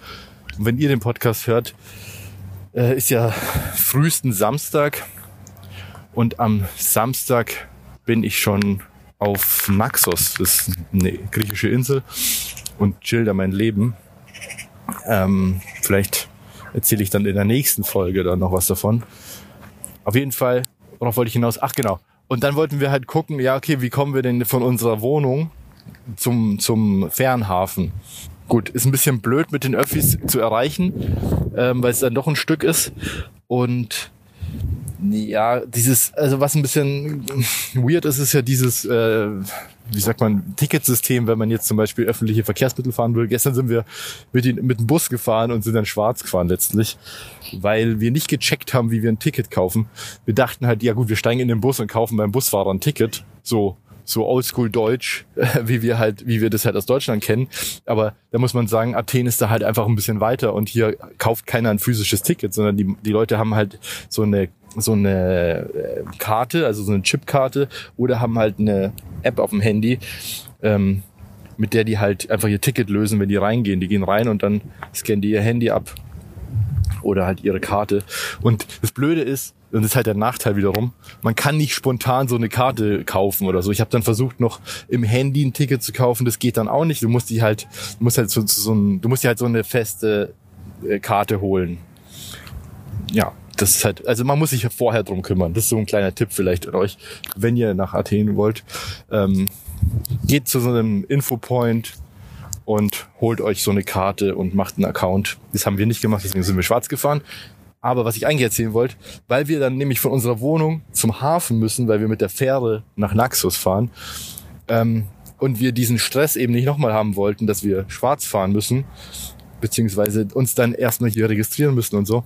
Speaker 4: und wenn ihr den Podcast hört, äh, ist ja frühesten Samstag und am Samstag bin ich schon auf Naxos, das ist eine griechische Insel und chill da mein Leben. Ähm, vielleicht erzähle ich dann in der nächsten Folge dann noch was davon. Auf jeden Fall, worauf wollte ich hinaus? Ach genau. Und dann wollten wir halt gucken, ja, okay, wie kommen wir denn von unserer Wohnung zum, zum Fernhafen. Gut, ist ein bisschen blöd mit den Öffis zu erreichen, ähm, weil es dann doch ein Stück ist. Und ja, dieses, also was ein bisschen weird ist, ist ja dieses, äh, wie sagt man, Ticketsystem, wenn man jetzt zum Beispiel öffentliche Verkehrsmittel fahren will. Gestern sind wir mit, den, mit dem Bus gefahren und sind dann schwarz gefahren letztlich, weil wir nicht gecheckt haben, wie wir ein Ticket kaufen. Wir dachten halt, ja gut, wir steigen in den Bus und kaufen beim Busfahrer ein Ticket. So, so oldschool deutsch, wie wir halt, wie wir das halt aus Deutschland kennen. Aber da muss man sagen, Athen ist da halt einfach ein bisschen weiter und hier kauft keiner ein physisches Ticket, sondern die, die Leute haben halt so eine so eine äh, Karte, also so eine Chipkarte oder haben halt eine App auf dem Handy, ähm, mit der die halt einfach ihr Ticket lösen, wenn die reingehen. Die gehen rein und dann scannen die ihr Handy ab oder halt ihre Karte. Und das Blöde ist, und das ist halt der Nachteil wiederum, man kann nicht spontan so eine Karte kaufen oder so. Ich habe dann versucht, noch im Handy ein Ticket zu kaufen, das geht dann auch nicht. Du musst die halt, du musst halt so, so ein, du musst dir halt so eine feste äh, Karte holen. Ja, das ist halt, also man muss sich vorher drum kümmern. Das ist so ein kleiner Tipp vielleicht an euch, wenn ihr nach Athen wollt. Ähm, geht zu so einem Infopoint, und holt euch so eine Karte und macht einen Account. Das haben wir nicht gemacht, deswegen sind wir schwarz gefahren. Aber was ich eigentlich erzählen wollte, weil wir dann nämlich von unserer Wohnung zum Hafen müssen, weil wir mit der Fähre nach Naxos fahren, ähm, und wir diesen Stress eben nicht nochmal haben wollten, dass wir schwarz fahren müssen, beziehungsweise uns dann erstmal hier registrieren müssen und so,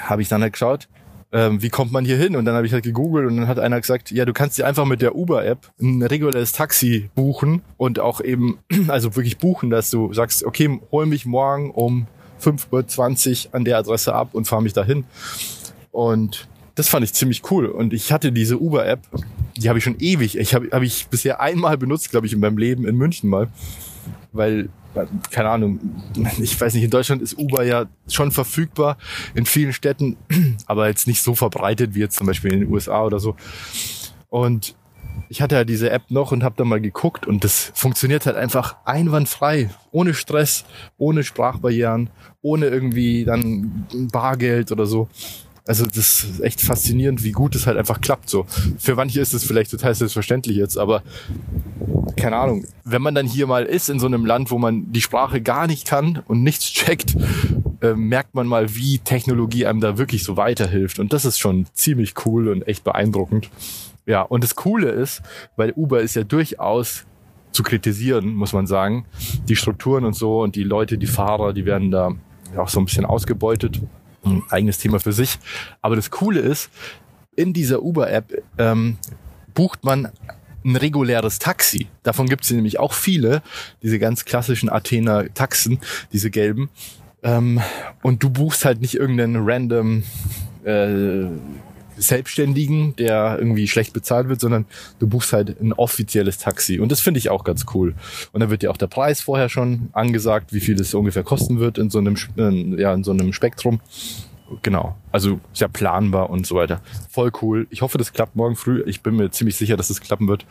Speaker 4: habe ich dann halt geschaut, ähm, wie kommt man hier hin? Und dann habe ich halt gegoogelt und dann hat einer gesagt, ja, du kannst dir einfach mit der Uber-App ein reguläres Taxi buchen und auch eben, also wirklich buchen, dass du sagst, okay, hol mich morgen um 5.20 Uhr an der Adresse ab und fahr mich dahin. Und das fand ich ziemlich cool. Und ich hatte diese Uber-App, die habe ich schon ewig. Ich habe hab ich bisher einmal benutzt, glaube ich, in meinem Leben in München mal. Weil keine Ahnung, ich weiß nicht, in Deutschland ist Uber ja schon verfügbar in vielen Städten, aber jetzt nicht so verbreitet wie jetzt zum Beispiel in den USA oder so. Und ich hatte ja diese App noch und habe da mal geguckt und das funktioniert halt einfach einwandfrei, ohne Stress, ohne Sprachbarrieren, ohne irgendwie dann Bargeld oder so. Also das ist echt faszinierend, wie gut es halt einfach klappt. So für manche ist es vielleicht total selbstverständlich jetzt, aber keine Ahnung. Wenn man dann hier mal ist in so einem Land, wo man die Sprache gar nicht kann und nichts checkt, äh, merkt man mal, wie Technologie einem da wirklich so weiterhilft. Und das ist schon ziemlich cool und echt beeindruckend. Ja, und das Coole ist, weil Uber ist ja durchaus zu kritisieren, muss man sagen. Die Strukturen und so und die Leute, die Fahrer, die werden da auch so ein bisschen ausgebeutet Ein eigenes Thema für sich. Aber das Coole ist, in dieser Uber-App ähm, bucht man ein reguläres Taxi. Davon gibt es nämlich auch viele, diese ganz klassischen Athener Taxen, diese gelben. Ähm, und du buchst halt nicht irgendeinen random äh, Selbstständigen, der irgendwie schlecht bezahlt wird, sondern du buchst halt ein offizielles Taxi. Und das finde ich auch ganz cool. Und da wird dir auch der Preis vorher schon angesagt, wie viel es ungefähr kosten wird in so einem, ja, in so einem Spektrum. Genau. Also sehr planbar und so weiter. Voll cool. Ich hoffe, das klappt morgen früh. Ich bin mir ziemlich sicher, dass es das klappen wird.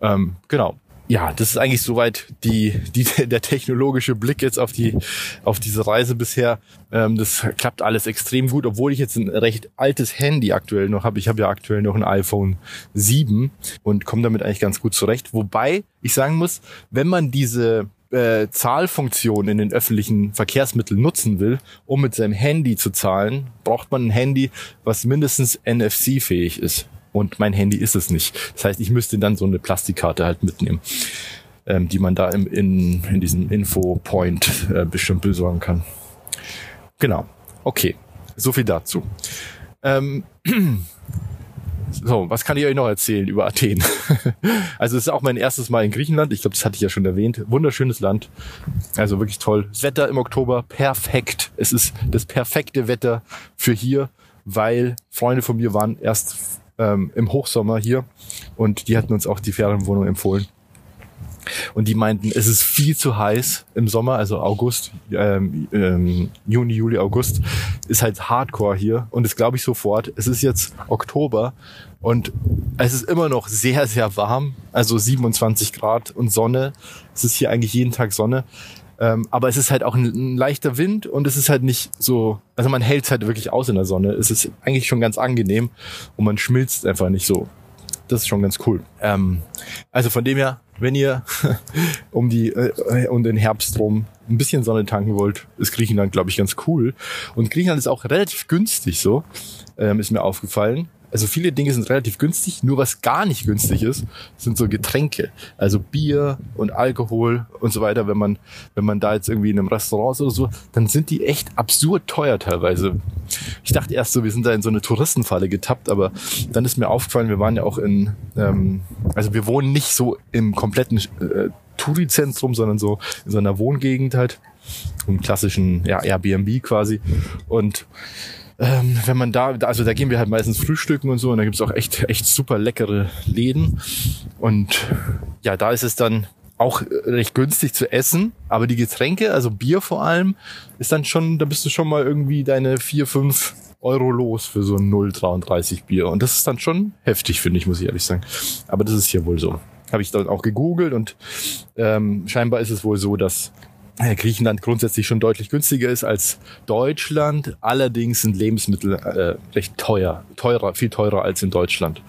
Speaker 4: Ähm, genau ja, das ist eigentlich soweit die, die, der technologische Blick jetzt auf die, auf diese Reise bisher. Ähm, das klappt alles extrem gut, obwohl ich jetzt ein recht altes Handy aktuell noch habe. Ich habe ja aktuell noch ein iPhone 7 und komme damit eigentlich ganz gut zurecht. Wobei ich sagen muss, wenn man diese äh, Zahlfunktion in den öffentlichen Verkehrsmitteln nutzen will, um mit seinem Handy zu zahlen, braucht man ein Handy, was mindestens NFC-fähig ist. Und mein Handy ist es nicht. Das heißt, ich müsste dann so eine Plastikkarte halt mitnehmen, ähm, die man da im, in, in diesem Info-Point äh, bestimmt besorgen kann. Genau. Okay. So viel dazu. Ähm, so, was kann ich euch noch erzählen über Athen? also es ist auch mein erstes Mal in Griechenland. Ich glaube, das hatte ich ja schon erwähnt. Wunderschönes Land. Also wirklich toll. Das Wetter im Oktober perfekt. Es ist das perfekte Wetter für hier, weil Freunde von mir waren erst ähm, im Hochsommer hier und die hatten uns auch die Ferienwohnung empfohlen. Und die meinten, es ist viel zu heiß im Sommer, also August, ähm, ähm, Juni, Juli, August, ist halt Hardcore hier. Und das glaube ich sofort. Es ist jetzt Oktober und es ist immer noch sehr, sehr warm. Also 27 Grad und Sonne. Es ist hier eigentlich jeden Tag Sonne. Ähm, aber es ist halt auch ein, ein, leichter Wind und es ist halt nicht so, also man hält es halt wirklich aus in der Sonne. Es ist eigentlich schon ganz angenehm und man schmilzt einfach nicht so. Das ist schon ganz cool. Ähm, also von dem her, wenn ihr um die äh, um den Herbst rum ein bisschen Sonne tanken wollt, ist Griechenland, glaube ich, ganz cool. Und Griechenland ist auch relativ günstig so, ähm, ist mir aufgefallen. Also viele Dinge sind relativ günstig, nur was gar nicht günstig ist, sind so Getränke. Also Bier und Alkohol und so weiter. Wenn man, wenn man da jetzt irgendwie in einem Restaurant ist oder so, dann sind die echt absurd teuer teilweise. Ich dachte erst so, wir sind da in so eine Touristenfalle getappt, aber dann ist mir aufgefallen, wir waren ja auch in, ähm, also wir wohnen nicht so im kompletten äh, Touri-Zentrum, sondern so in so einer Wohngegend halt, im klassischen ja, Airbnb quasi. Und ähm, wenn man da, also da gehen wir halt meistens frühstücken und so und da gibt's auch echt, echt super leckere Läden. Und ja, da ist es dann auch recht günstig zu essen, aber die Getränke, also Bier vor allem, ist dann schon, da bist du schon mal irgendwie deine vier, fünf Euro los für so ein 0,33 Bier. Und das ist dann schon heftig, finde ich, muss ich ehrlich sagen. Aber das ist hier wohl so. Habe ich dann auch gegoogelt und ähm, scheinbar ist es wohl so, dass Griechenland grundsätzlich schon deutlich günstiger ist als Deutschland. Allerdings sind Lebensmittel äh, recht teuer, teurer, viel teurer als in Deutschland.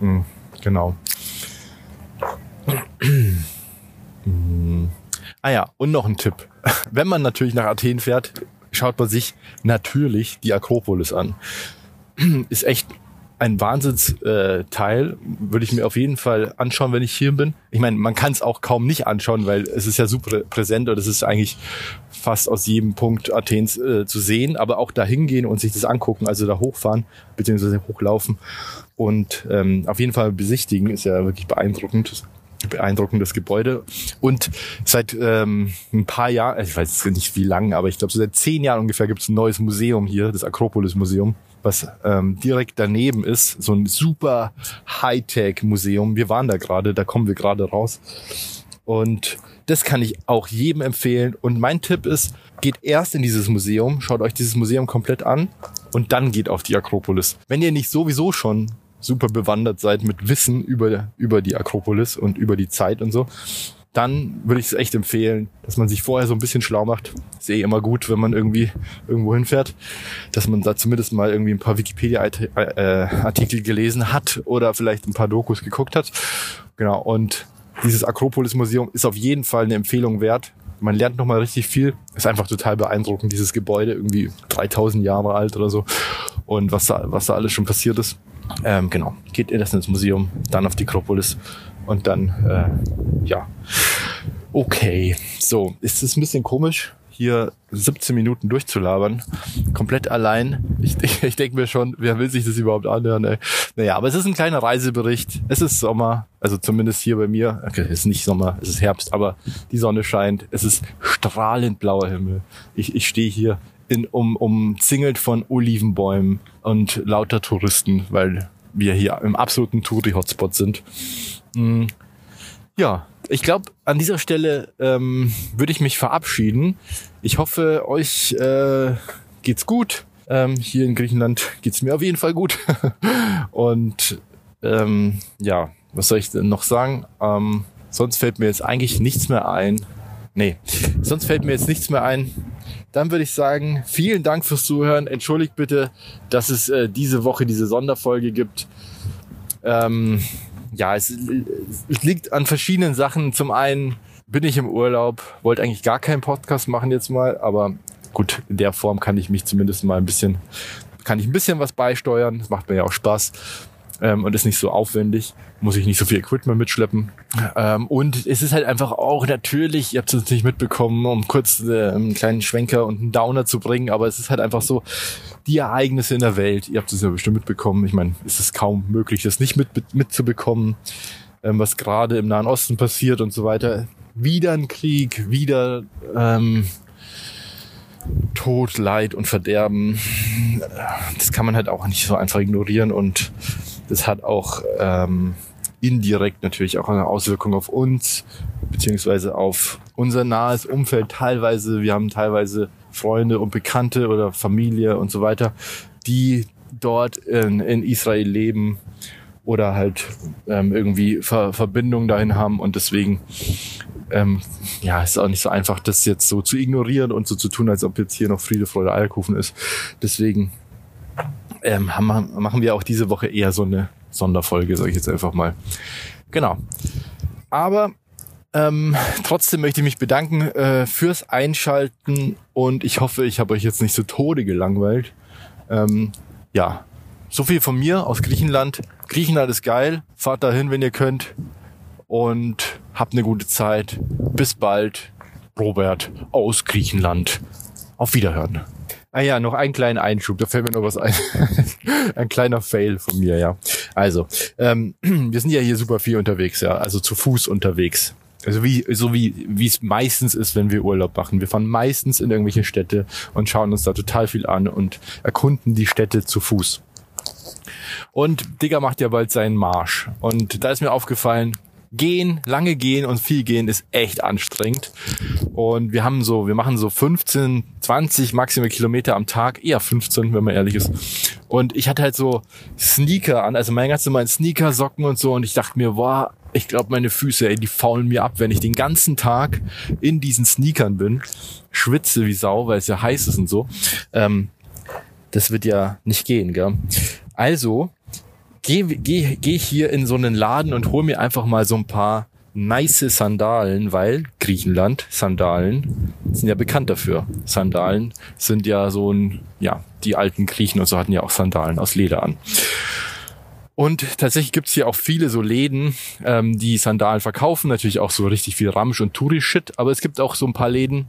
Speaker 4: Mhm, genau. Mhm. Ah ja, und noch ein Tipp. Wenn man natürlich nach Athen fährt, schaut man sich natürlich die Akropolis an. Ist echt ein Wahnsinnsteil, würde ich mir auf jeden Fall anschauen, wenn ich hier bin. Ich meine, man kann es auch kaum nicht anschauen, weil es ist ja super präsent und es ist eigentlich fast aus jedem Punkt Athens äh, zu sehen, aber auch da hingehen und sich das angucken, also da hochfahren beziehungsweise hochlaufen und ähm, auf jeden Fall besichtigen, ist ja wirklich beeindruckend beeindruckendes Gebäude. Und seit ähm, ein paar Jahren, ich weiß nicht wie lang, aber ich glaube so seit zehn Jahren ungefähr gibt es ein neues Museum hier, das Akropolis Museum was ähm, direkt daneben ist, so ein super Hightech-Museum. Wir waren da gerade, da kommen wir gerade raus. Und das kann ich auch jedem empfehlen. Und mein Tipp ist, geht erst in dieses Museum, schaut euch dieses Museum komplett an und dann geht auf die Akropolis. Wenn ihr nicht sowieso schon super bewandert seid mit Wissen über, über die Akropolis und über die Zeit und so, dann würde ich es echt empfehlen, dass man sich vorher so ein bisschen schlau macht. Ist eh immer gut, wenn man irgendwie irgendwo hinfährt, dass man da zumindest mal irgendwie ein paar Wikipedia-Artikel gelesen hat oder vielleicht ein paar Dokus geguckt hat. Genau. Und dieses Akropolis-Museum ist auf jeden Fall eine Empfehlung wert. Man lernt nochmal richtig viel. Ist einfach total beeindruckend, dieses Gebäude, irgendwie 3000 Jahre alt oder so. Und was da, was da alles schon passiert ist. Ähm, genau. Geht erst ins Museum, dann auf die Akropolis und dann, äh, ja. Okay, so, ist es ein bisschen komisch, hier 17 Minuten durchzulabern. Komplett allein. Ich, ich denke mir schon, wer will sich das überhaupt anhören? Ey? Naja, aber es ist ein kleiner Reisebericht. Es ist Sommer, also zumindest hier bei mir. Okay, es ist nicht Sommer, es ist Herbst, aber die Sonne scheint. Es ist strahlend blauer Himmel. Ich, ich stehe hier in, um, umzingelt von Olivenbäumen und lauter Touristen, weil wir hier im absoluten Touri-Hotspot sind. Mm, ja, ich glaube, an dieser Stelle ähm, würde ich mich verabschieden. Ich hoffe, euch äh, geht's gut. Ähm, hier in Griechenland geht's mir auf jeden Fall gut. Und ähm, ja, was soll ich denn noch sagen? Ähm, sonst fällt mir jetzt eigentlich nichts mehr ein. Nee, sonst fällt mir jetzt nichts mehr ein. Dann würde ich sagen, vielen Dank fürs Zuhören. Entschuldigt bitte, dass es äh, diese Woche diese Sonderfolge gibt. Ähm, ja, es, es liegt an verschiedenen Sachen. Zum einen bin ich im Urlaub, wollte eigentlich gar keinen Podcast machen jetzt mal, aber gut, in der Form kann ich mich zumindest mal ein bisschen, kann ich ein bisschen was beisteuern. Das macht mir ja auch Spaß ähm, und ist nicht so aufwendig, muss ich nicht so viel Equipment mitschleppen. Ähm, und es ist halt einfach auch natürlich, ihr habt es nicht mitbekommen, um kurz äh, einen kleinen Schwenker und einen Downer zu bringen, aber es ist halt einfach so, die Ereignisse in der Welt, ihr habt es ja bestimmt mitbekommen, ich meine, es ist kaum möglich, das nicht mit, mit, mitzubekommen, ähm, was gerade im Nahen Osten passiert und so weiter. Wieder ein Krieg, wieder ähm, Tod, Leid und Verderben. Das kann man halt auch nicht so einfach ignorieren und das hat auch ähm, indirekt natürlich auch eine Auswirkung auf uns, beziehungsweise auf unser nahes Umfeld teilweise. Wir haben teilweise Freunde und Bekannte oder Familie und so weiter, die dort in, in Israel leben oder halt ähm, irgendwie Ver Verbindungen dahin haben und deswegen ähm, ja, ist auch nicht so einfach, das jetzt so zu ignorieren und so zu tun, als ob jetzt hier noch Friede, Freude, Eierkuchen ist. Deswegen ähm, haben, machen wir auch diese Woche eher so eine Sonderfolge, sage ich jetzt einfach mal. Genau. Aber ähm, trotzdem möchte ich mich bedanken äh, fürs Einschalten und ich hoffe, ich habe euch jetzt nicht so Tode gelangweilt. Ähm, ja, so viel von mir aus Griechenland. Griechenland ist geil. Fahrt dahin, wenn ihr könnt. Und habt eine gute Zeit. Bis bald. Robert aus Griechenland. Auf Wiederhören. Ah ja, noch einen kleinen Einschub, da fällt mir noch was ein. ein kleiner Fail von mir, ja. Also, ähm, wir sind ja hier super viel unterwegs, ja, also zu Fuß unterwegs. Also wie, so wie, wie es meistens ist, wenn wir Urlaub machen. Wir fahren meistens in irgendwelche Städte und schauen uns da total viel an und erkunden die Städte zu Fuß. Und Digger macht ja bald seinen Marsch. Und da ist mir aufgefallen, gehen, lange gehen und viel gehen ist echt anstrengend. Und wir haben so, wir machen so 15, 20 maximal Kilometer am Tag, eher 15, wenn man ehrlich ist. Und ich hatte halt so Sneaker an, also mein ganzes Mal Sneaker, Socken und so. Und ich dachte mir, boah, ich glaube, meine Füße, ey, die faulen mir ab, wenn ich den ganzen Tag in diesen Sneakern bin, schwitze wie Sau, weil es ja heiß ist und so. Ähm, das wird ja nicht gehen, gell? Also gehe geh, geh hier in so einen Laden und hol mir einfach mal so ein paar nice Sandalen, weil Griechenland, Sandalen sind ja bekannt dafür. Sandalen sind ja so ein, ja, die alten Griechen und so hatten ja auch Sandalen aus Leder an. Und tatsächlich gibt's hier auch viele so Läden, ähm, die Sandalen verkaufen, natürlich auch so richtig viel Ramsch und Touri-Shit, aber es gibt auch so ein paar Läden,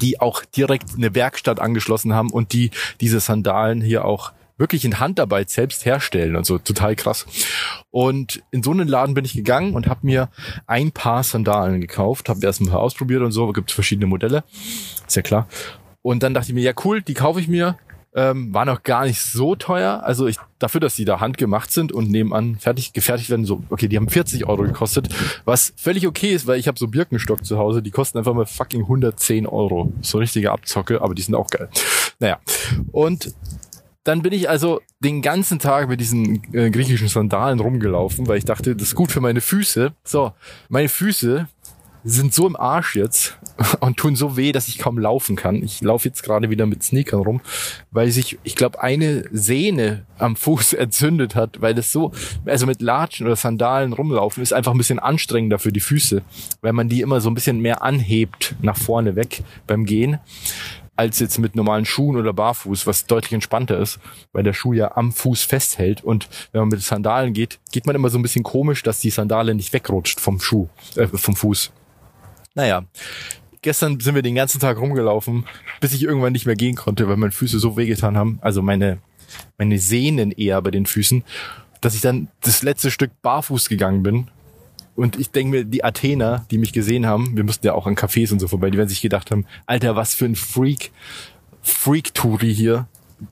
Speaker 4: die auch direkt eine Werkstatt angeschlossen haben und die diese Sandalen hier auch wirklich in Handarbeit selbst herstellen und so total krass. Und in so einen Laden bin ich gegangen und habe mir ein paar Sandalen gekauft, habe erst mal ausprobiert und so, gibt verschiedene Modelle, ist ja klar. Und dann dachte ich mir, ja cool, die kaufe ich mir. Ähm, war noch gar nicht so teuer. Also ich, dafür, dass die da handgemacht sind und nebenan fertig gefertigt werden, so, okay, die haben 40 Euro gekostet, was völlig okay ist, weil ich habe so Birkenstock zu Hause, die kosten einfach mal fucking 110 Euro. So richtige Abzocke, aber die sind auch geil. Naja. Und dann bin ich also den ganzen Tag mit diesen äh, griechischen Sandalen rumgelaufen, weil ich dachte, das ist gut für meine Füße. So, meine Füße sind so im Arsch jetzt und tun so weh, dass ich kaum laufen kann. Ich laufe jetzt gerade wieder mit Sneakern rum, weil sich, ich glaube, eine Sehne am Fuß entzündet hat, weil das so, also mit Latschen oder Sandalen rumlaufen ist einfach ein bisschen anstrengender für die Füße, weil man die immer so ein bisschen mehr anhebt nach vorne weg beim Gehen als jetzt mit normalen Schuhen oder Barfuß, was deutlich entspannter ist, weil der Schuh ja am Fuß festhält. Und wenn man mit Sandalen geht, geht man immer so ein bisschen komisch, dass die Sandale nicht wegrutscht vom Schuh, äh, vom Fuß. Naja, gestern sind wir den ganzen Tag rumgelaufen, bis ich irgendwann nicht mehr gehen konnte, weil meine Füße so wehgetan haben. Also meine, meine Sehnen eher bei den Füßen, dass ich dann das letzte Stück barfuß gegangen bin. Und ich denke mir, die Athener, die mich gesehen haben, wir mussten ja auch an Cafés und so vorbei, die werden sich gedacht haben, Alter, was für ein Freak, Freak-Touri hier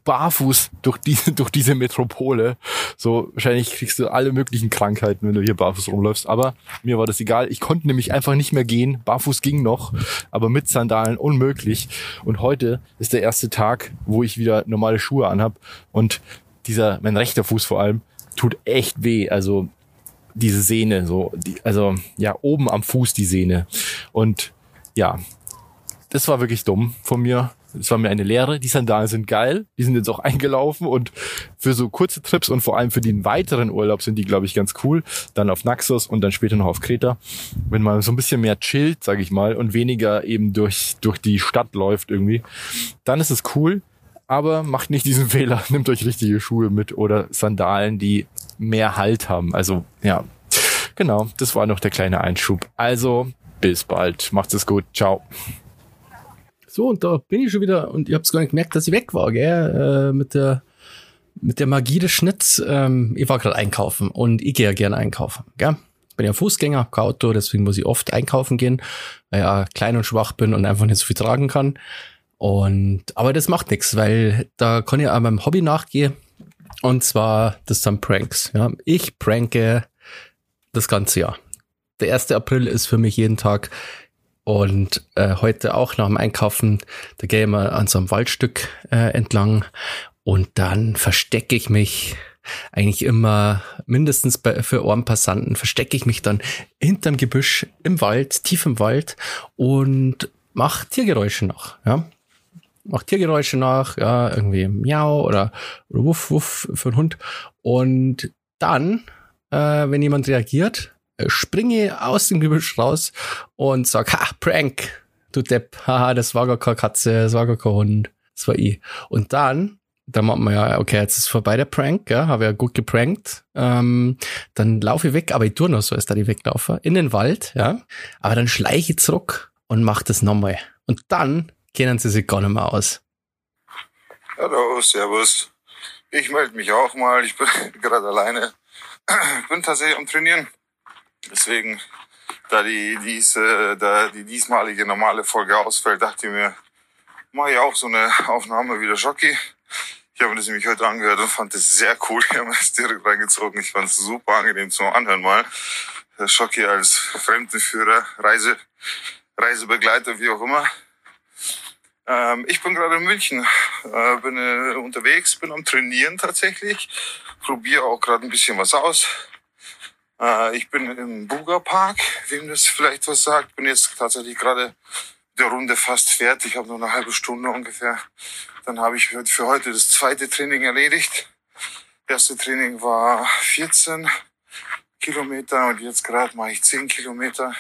Speaker 4: barfuß durch diese, durch diese Metropole. So, wahrscheinlich kriegst du alle möglichen Krankheiten, wenn du hier barfuß rumläufst. Aber mir war das egal. Ich konnte nämlich einfach nicht mehr gehen. Barfuß ging noch, aber mit Sandalen unmöglich. Und heute ist der erste Tag, wo ich wieder normale Schuhe anhab. Und dieser, mein rechter Fuß vor allem, tut echt weh. Also, diese Sehne, so, die, also, ja, oben am Fuß die Sehne. Und, ja, das war wirklich dumm von mir. Es war mir eine Lehre. Die Sandalen sind geil. Die sind jetzt auch eingelaufen und für so kurze Trips und vor allem für den weiteren Urlaub sind die, glaube ich, ganz cool. Dann auf Naxos und dann später noch auf Kreta. Wenn man so ein bisschen mehr chillt, sage ich mal, und weniger eben durch, durch die Stadt läuft irgendwie, dann ist es cool. Aber macht nicht diesen Fehler. Nehmt euch richtige Schuhe mit oder Sandalen, die mehr Halt haben. Also, ja. Genau, das war noch der kleine Einschub. Also, bis bald. Macht's es gut. Ciao.
Speaker 1: So, und da bin ich schon wieder und ihr habt gar nicht gemerkt, dass ich weg war, gell? Äh, mit der mit der Magie des Schnitts. Ähm, ich war gerade einkaufen und ich gehe ja gerne einkaufen, gell? Ich bin ja Fußgänger, hab kein Auto, deswegen muss ich oft einkaufen gehen, weil ich ja klein und schwach bin und einfach nicht so viel tragen kann. Und aber das macht nichts, weil da kann ich auch meinem Hobby nachgehen. Und zwar das sind Pranks. Ja, ich pranke das ganze Jahr. Der 1. April ist für mich jeden Tag und äh, heute auch nach dem Einkaufen, da gehe ich mal an so einem Waldstück äh, entlang und dann verstecke ich mich eigentlich immer mindestens bei, für Ohrenpassanten verstecke ich mich dann hinterm Gebüsch im Wald, tief im Wald und mach Tiergeräusche nach, ja. Mach Tiergeräusche nach, ja, irgendwie Miau oder, oder Wuff, Wuff für einen Hund. Und dann, äh, wenn jemand reagiert, springe aus dem Gebüsch raus und sag, ha, Prank, du Depp, haha, das war gar keine Katze, das war gar kein Hund, das war ich. Und dann, dann macht man ja, okay, jetzt ist vorbei der Prank, ja, habe ja gut geprankt. Ähm, dann laufe ich weg, aber ich tue noch so, als da ich weglaufe, in den Wald, ja. Aber dann schleiche ich zurück und mache das nochmal. Und dann kennen sie sich gar nicht mehr aus.
Speaker 5: Hallo, servus. Ich melde mich auch mal, ich bin gerade alleine. Ich bin tatsächlich am Trainieren. Deswegen, da die, diese, da die diesmalige normale Folge ausfällt, dachte ich mir, mache ich auch so eine Aufnahme wie der Jockey. Ich habe das nämlich heute angehört und fand das sehr cool. Ich habe mir das direkt reingezogen. Ich fand es super angenehm zum Anhören mal. Der Jockey als Fremdenführer, Reise, Reisebegleiter, wie auch immer. Ähm, ich bin gerade in München, äh, bin äh, unterwegs, bin am Trainieren tatsächlich. Probiere auch gerade ein bisschen was aus. Äh, ich bin im Buga Park, wem das vielleicht was sagt. Bin jetzt tatsächlich gerade der Runde fast fertig. Ich habe noch eine halbe Stunde ungefähr. Dann habe ich für heute das zweite Training erledigt. Das erste Training war 14 Kilometer und jetzt gerade mache ich 10 Kilometer.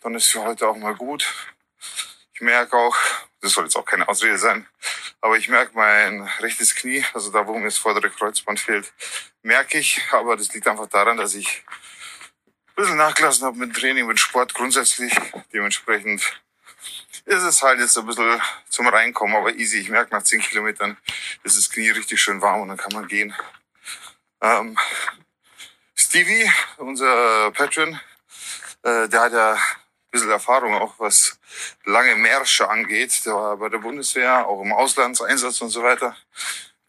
Speaker 5: Dann ist für heute auch mal gut. Ich merke auch, das soll jetzt auch keine Ausrede sein, aber ich merke mein rechtes Knie, also da, wo mir das vordere Kreuzband fehlt, merke ich. Aber das liegt einfach daran, dass ich ein bisschen nachgelassen habe mit Training, mit Sport grundsätzlich. Dementsprechend ist es halt jetzt ein bisschen zum Reinkommen, aber easy. Ich merke, nach zehn Kilometern ist das Knie richtig schön warm und dann kann man gehen. Ähm, Stevie, unser Patron, äh, der hat ja bisschen Erfahrung auch, was lange Märsche angeht. Der war bei der Bundeswehr, auch im Auslandseinsatz und so weiter.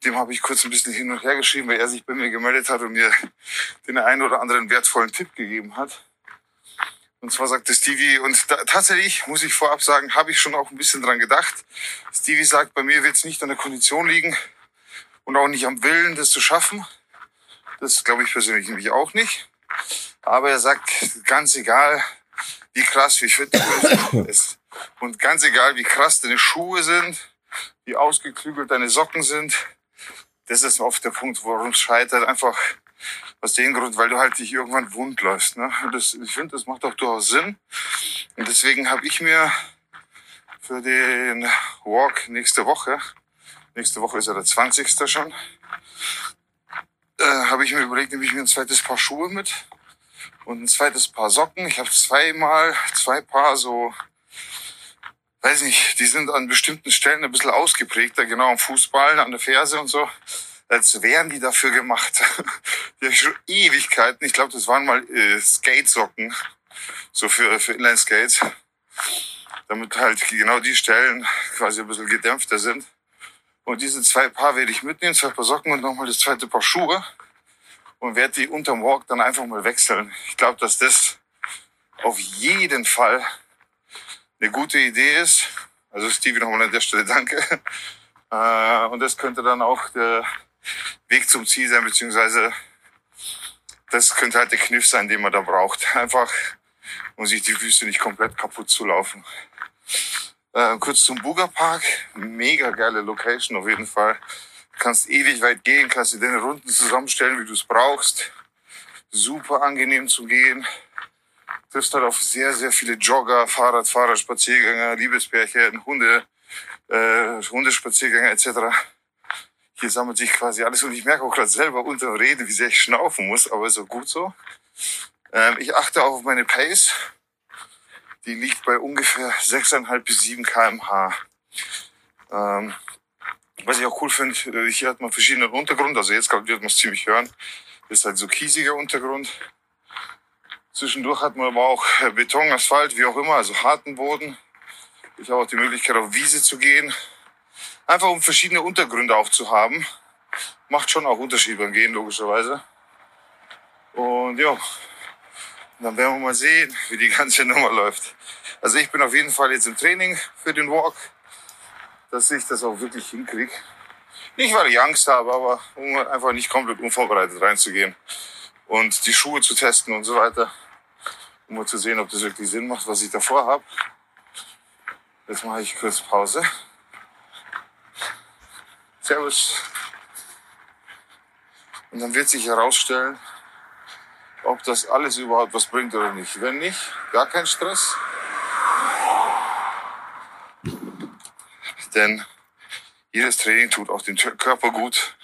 Speaker 5: Dem habe ich kurz ein bisschen hin und her geschrieben, weil er sich bei mir gemeldet hat und mir den einen oder anderen wertvollen Tipp gegeben hat. Und zwar sagte Stevie, und da, tatsächlich muss ich vorab sagen, habe ich schon auch ein bisschen dran gedacht. Stevie sagt, bei mir wird es nicht an der Kondition liegen und auch nicht am Willen, das zu schaffen. Das glaube ich persönlich nämlich auch nicht. Aber er sagt, ganz egal, wie krass, wie fit du bist. Und ganz egal, wie krass deine Schuhe sind, wie ausgeklügelt deine Socken sind, das ist oft der Punkt, worum es scheitert. Einfach aus dem Grund, weil du halt dich irgendwann wund läufst. Ne? Das, ich finde, das macht auch durchaus Sinn. Und deswegen habe ich mir für den Walk nächste Woche, nächste Woche ist ja der 20. schon, äh, habe ich mir überlegt, nehme ich mir ein zweites Paar Schuhe mit und ein zweites Paar Socken. Ich habe zweimal, zwei Paar so weiß nicht, die sind an bestimmten Stellen ein bisschen ausgeprägter, genau am Fußball, an der Ferse und so, als wären die dafür gemacht. die habe ich schon Ewigkeiten. Ich glaube, das waren mal äh, Skatesocken, so für, für Inline-Skates, damit halt genau die Stellen quasi ein bisschen gedämpfter sind. Und diese zwei Paar werde ich mitnehmen, zwei Paar Socken und nochmal das zweite Paar Schuhe und werde die unterm Walk dann einfach mal wechseln. Ich glaube, dass das auf jeden Fall eine gute Idee ist. Also Stevie nochmal an der Stelle danke. Äh, und das könnte dann auch der Weg zum Ziel sein, beziehungsweise das könnte halt der Kniff sein, den man da braucht. Einfach, um sich die Füße nicht komplett kaputt zu laufen. Äh, kurz zum Buga Park. Mega geile Location auf jeden Fall. Kannst ewig weit gehen, kannst dir deine Runden zusammenstellen, wie du es brauchst. Super angenehm zu gehen. Triffst halt auf sehr, sehr viele Jogger, Fahrradfahrer, Spaziergänger, Liebespärchen, Hunde, äh, Hundespaziergänger etc. Hier sammelt sich quasi alles und ich merke auch gerade selber unter Reden, wie sehr ich schnaufen muss, aber ist auch gut so. Ähm, ich achte auch auf meine Pace. Die liegt bei ungefähr 6,5 bis 7 kmh. Ähm, was ich auch cool finde, äh, hier hat man verschiedenen Untergrund. Also jetzt wird man es ziemlich hören. Das ist halt so kiesiger Untergrund. Zwischendurch hat man aber auch äh, Beton, Asphalt, wie auch immer, also harten Boden. Ich habe auch die Möglichkeit, auf Wiese zu gehen. Einfach um verschiedene Untergründe auch zu haben. Macht schon auch Unterschied beim Gehen, logischerweise. Und ja, dann werden wir mal sehen, wie die ganze Nummer läuft. Also ich bin auf jeden Fall jetzt im Training für den Walk, dass ich das auch wirklich hinkriege. Nicht, weil ich Angst habe, aber um einfach nicht komplett unvorbereitet reinzugehen und die Schuhe zu testen und so weiter, um mal zu sehen, ob das wirklich Sinn macht, was ich davor habe. Jetzt mache ich kurz Pause. Servus. Und dann wird sich herausstellen, ob das alles überhaupt was bringt oder nicht. Wenn nicht, gar kein Stress. Denn jedes Training tut auch dem Körper gut.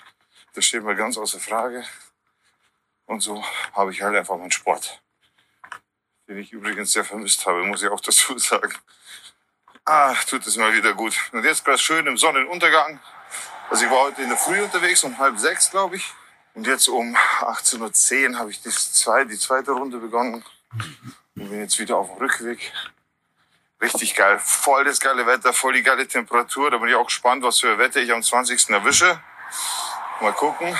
Speaker 5: Das steht mir ganz außer Frage. Und so habe ich halt einfach meinen Sport. Den ich übrigens sehr vermisst habe, muss ich auch dazu sagen. Ah, tut es mal wieder gut. Und jetzt gerade schön im Sonnenuntergang. Also ich war heute in der Früh unterwegs, um halb sechs, glaube ich. Und jetzt um 18.10 Uhr habe ich die zweite Runde begonnen und bin jetzt wieder auf dem Rückweg. Richtig geil. Voll das geile Wetter, voll die geile Temperatur. Da bin ich auch gespannt, was für Wetter ich am 20. erwische. Mal gucken.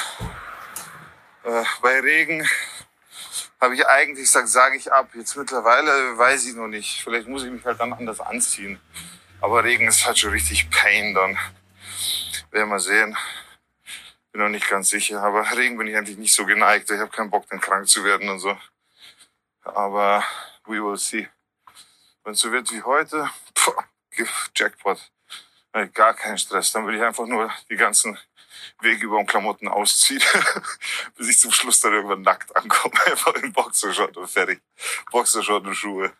Speaker 5: Äh, bei Regen habe ich eigentlich gesagt, sage ich ab. Jetzt mittlerweile weiß ich noch nicht. Vielleicht muss ich mich halt dann anders anziehen. Aber Regen ist halt schon richtig Pain dann. Werden wir sehen. Bin noch nicht ganz sicher. Aber Regen bin ich eigentlich nicht so geneigt. Ich habe keinen Bock, dann krank zu werden und so. Aber we will see. Wenn es so wird wie heute, pff, Jackpot. Gar keinen Stress. Dann will ich einfach nur die ganzen Wege über den Klamotten ausziehen, bis ich zum Schluss dann irgendwann nackt ankomme. Einfach in Boxershort und fertig. Boxershort und Schuhe.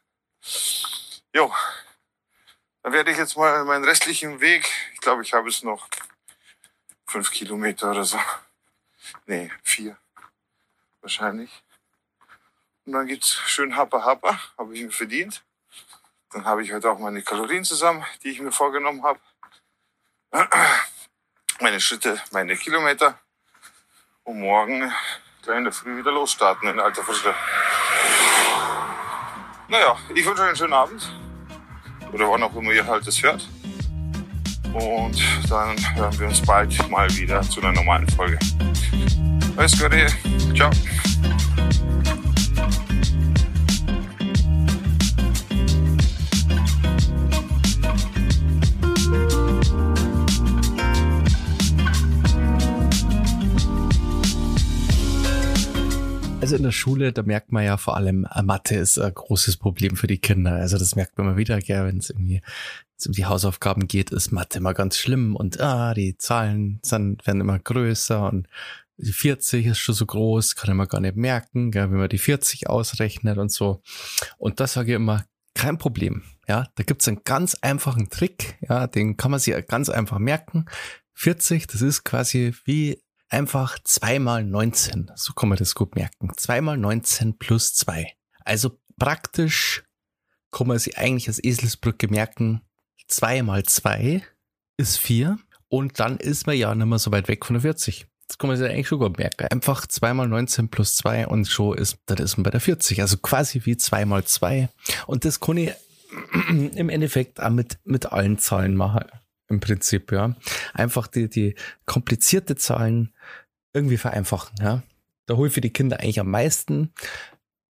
Speaker 5: Jo. Dann werde ich jetzt mal meinen restlichen Weg, ich glaube, ich habe es noch fünf Kilometer oder so. Nee, vier. Wahrscheinlich. Und dann gibt's schön Happa Happa, habe ich mir verdient. Dann habe ich heute auch meine Kalorien zusammen, die ich mir vorgenommen habe. Meine Schritte, meine Kilometer. Und morgen gleich in der Früh wieder losstarten in alter Frische. Naja, ich wünsche euch einen schönen Abend. Oder wann auch immer ihr halt das hört. Und dann hören wir uns bald mal wieder zu einer normalen Folge. Alles Gute. Ciao.
Speaker 6: Also in der Schule, da merkt man ja vor allem, äh, Mathe ist ein großes Problem für die Kinder. Also das merkt man immer wieder, gell, wenn es irgendwie um die Hausaufgaben geht, ist Mathe immer ganz schlimm und ah, die Zahlen sind, werden immer größer und die 40 ist schon so groß, kann man gar nicht merken, gell, wenn man die 40 ausrechnet und so. Und das sage ich immer, kein Problem. Ja, da gibt's einen ganz einfachen Trick, ja, den kann man sich ganz einfach merken. 40, das ist quasi wie einfach zweimal 19. So kann man das gut merken. Zweimal 19 plus zwei. Also praktisch kann man sich eigentlich als Eselsbrücke merken,
Speaker 1: 2 mal 2 ist 4 und dann ist man ja nicht mehr so weit weg von der 40. Das kann man sich eigentlich schon gut merken. Einfach 2 mal 19 plus 2 und schon ist, dann ist man bei der 40. Also quasi wie 2 mal 2. Und das kann ich im Endeffekt auch mit, mit allen Zahlen machen. Im Prinzip, ja. Einfach die, die komplizierte Zahlen irgendwie vereinfachen, ja. Da hole ich für die Kinder eigentlich am meisten.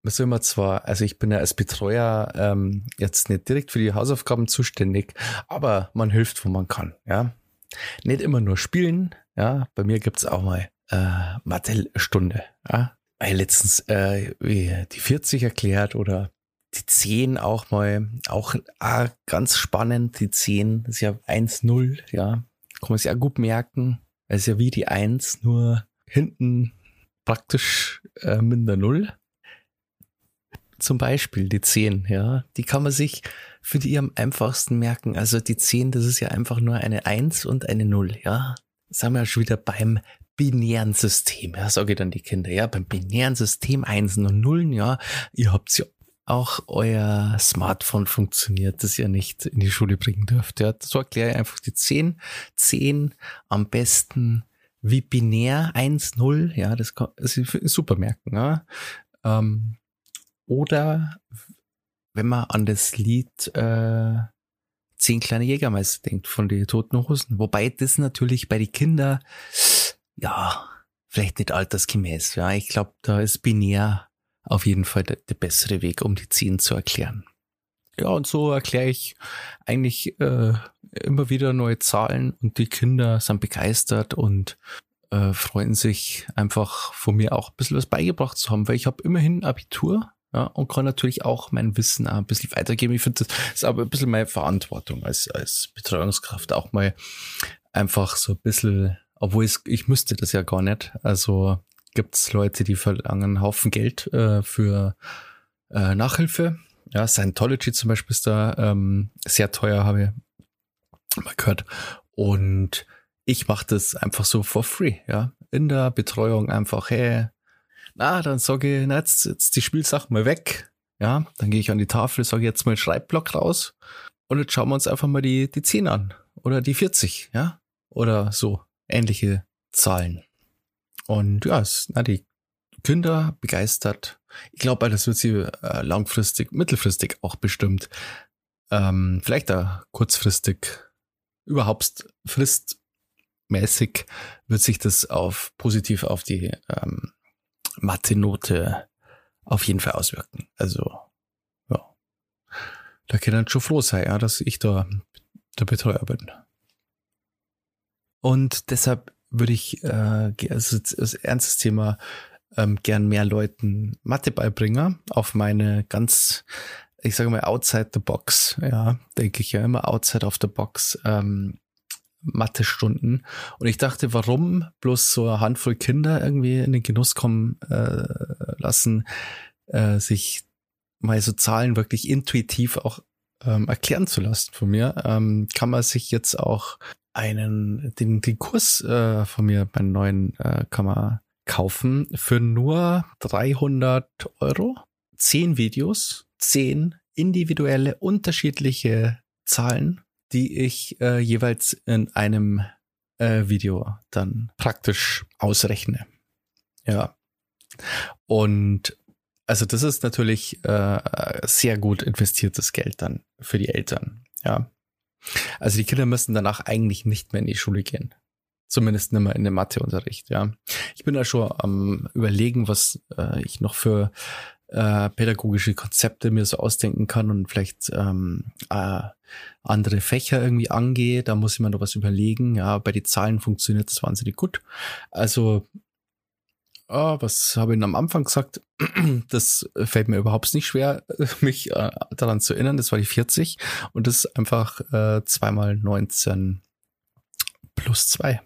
Speaker 1: Was soll man zwar, also ich bin ja als Betreuer ähm, jetzt nicht direkt für die Hausaufgaben zuständig, aber man hilft, wo man kann, ja. Nicht immer nur spielen, ja. Bei mir gibt's auch mal äh, Mathe-Stunde, ja. Weil letztens äh, wie die 40 erklärt oder die 10 auch mal, auch ah, ganz spannend, die 10 ist ja 1-0, ja. Kann man sich auch gut merken. Es ist ja wie die 1, nur hinten praktisch äh, mit der Null. Zum Beispiel die 10, ja, die kann man sich für die am einfachsten merken. Also die 10, das ist ja einfach nur eine 1 und eine 0, ja. Das haben wir ja schon wieder beim binären System, ja, sage ich dann die Kinder, ja, beim binären System 1 und 0, ja, ihr habt ja auch euer Smartphone funktioniert, das ihr nicht in die Schule bringen dürft. Ja, so erkläre ich einfach die 10. 10 am besten wie binär 1, 0, ja, das kann super merken. Ja. Ähm, oder wenn man an das Lied äh, Zehn kleine Jägermeister denkt von den Toten Hosen. Wobei das natürlich bei den Kindern, ja, vielleicht nicht altersgemäß. Ja, ich glaube, da ist binär auf jeden Fall der, der, bessere Weg, um die Zehn zu erklären. Ja, und so erkläre ich eigentlich äh, immer wieder neue Zahlen und die Kinder sind begeistert und äh, freuen sich einfach von mir auch ein bisschen was beigebracht zu haben, weil ich habe immerhin Abitur ja, und kann natürlich auch mein Wissen auch ein bisschen weitergeben. Ich finde, das ist aber ein bisschen meine Verantwortung als, als Betreuungskraft auch mal einfach so ein bisschen, obwohl es, ich müsste das ja gar nicht. Also gibt's Leute, die verlangen einen Haufen Geld äh, für äh, Nachhilfe. Ja, Scientology zum Beispiel ist da ähm, sehr teuer, habe ich mal gehört. Und ich mache das einfach so for free, ja. In der Betreuung einfach, hey, na, dann sage ich, na, jetzt, jetzt die Spielsachen mal weg. Ja, dann gehe ich an die Tafel, sage jetzt mal Schreibblock raus und jetzt schauen wir uns einfach mal die, die 10 an. Oder die 40, ja. Oder so ähnliche Zahlen. Und ja, es, na, die Kinder begeistert. Ich glaube, das wird sie äh, langfristig, mittelfristig auch bestimmt. Ähm, vielleicht da kurzfristig, überhaupt fristmäßig wird sich das auf positiv auf die ähm, Mathe-Note auf jeden Fall auswirken. Also, ja. Da kann dann schon froh sein, ja, dass ich da der Betreuer bin. Und deshalb würde ich, äh, also das ernstes Thema, ähm, gern mehr Leuten Mathe beibringen auf meine ganz, ich sage mal, outside the box, ja, denke ich ja immer outside of the box, ähm, Mathe-Stunden. Und ich dachte, warum bloß so eine Handvoll Kinder irgendwie in den Genuss kommen äh, lassen, äh, sich mal so Zahlen wirklich intuitiv auch ähm, erklären zu lassen von mir, ähm, kann man sich jetzt auch einen, den, den Kurs äh, von mir, meinen neuen, äh, kann man kaufen für nur 300 Euro. Zehn Videos, zehn individuelle, unterschiedliche Zahlen, die ich äh, jeweils in einem äh, Video dann praktisch ausrechne. Ja. Und also das ist natürlich äh, sehr gut investiertes Geld dann für die Eltern. Ja. Also die Kinder müssen danach eigentlich nicht mehr in die Schule gehen. Zumindest nicht mehr in den Matheunterricht, ja. Ich bin da schon am überlegen, was äh, ich noch für äh, pädagogische Konzepte mir so ausdenken kann und vielleicht ähm, äh, andere Fächer irgendwie angehe. Da muss ich mir noch was überlegen. Ja, bei den Zahlen funktioniert das wahnsinnig gut. Also oh, was habe ich am Anfang gesagt? Das fällt mir überhaupt nicht schwer, mich äh, daran zu erinnern. Das war die 40 und das ist einfach äh, zweimal 19 plus zwei.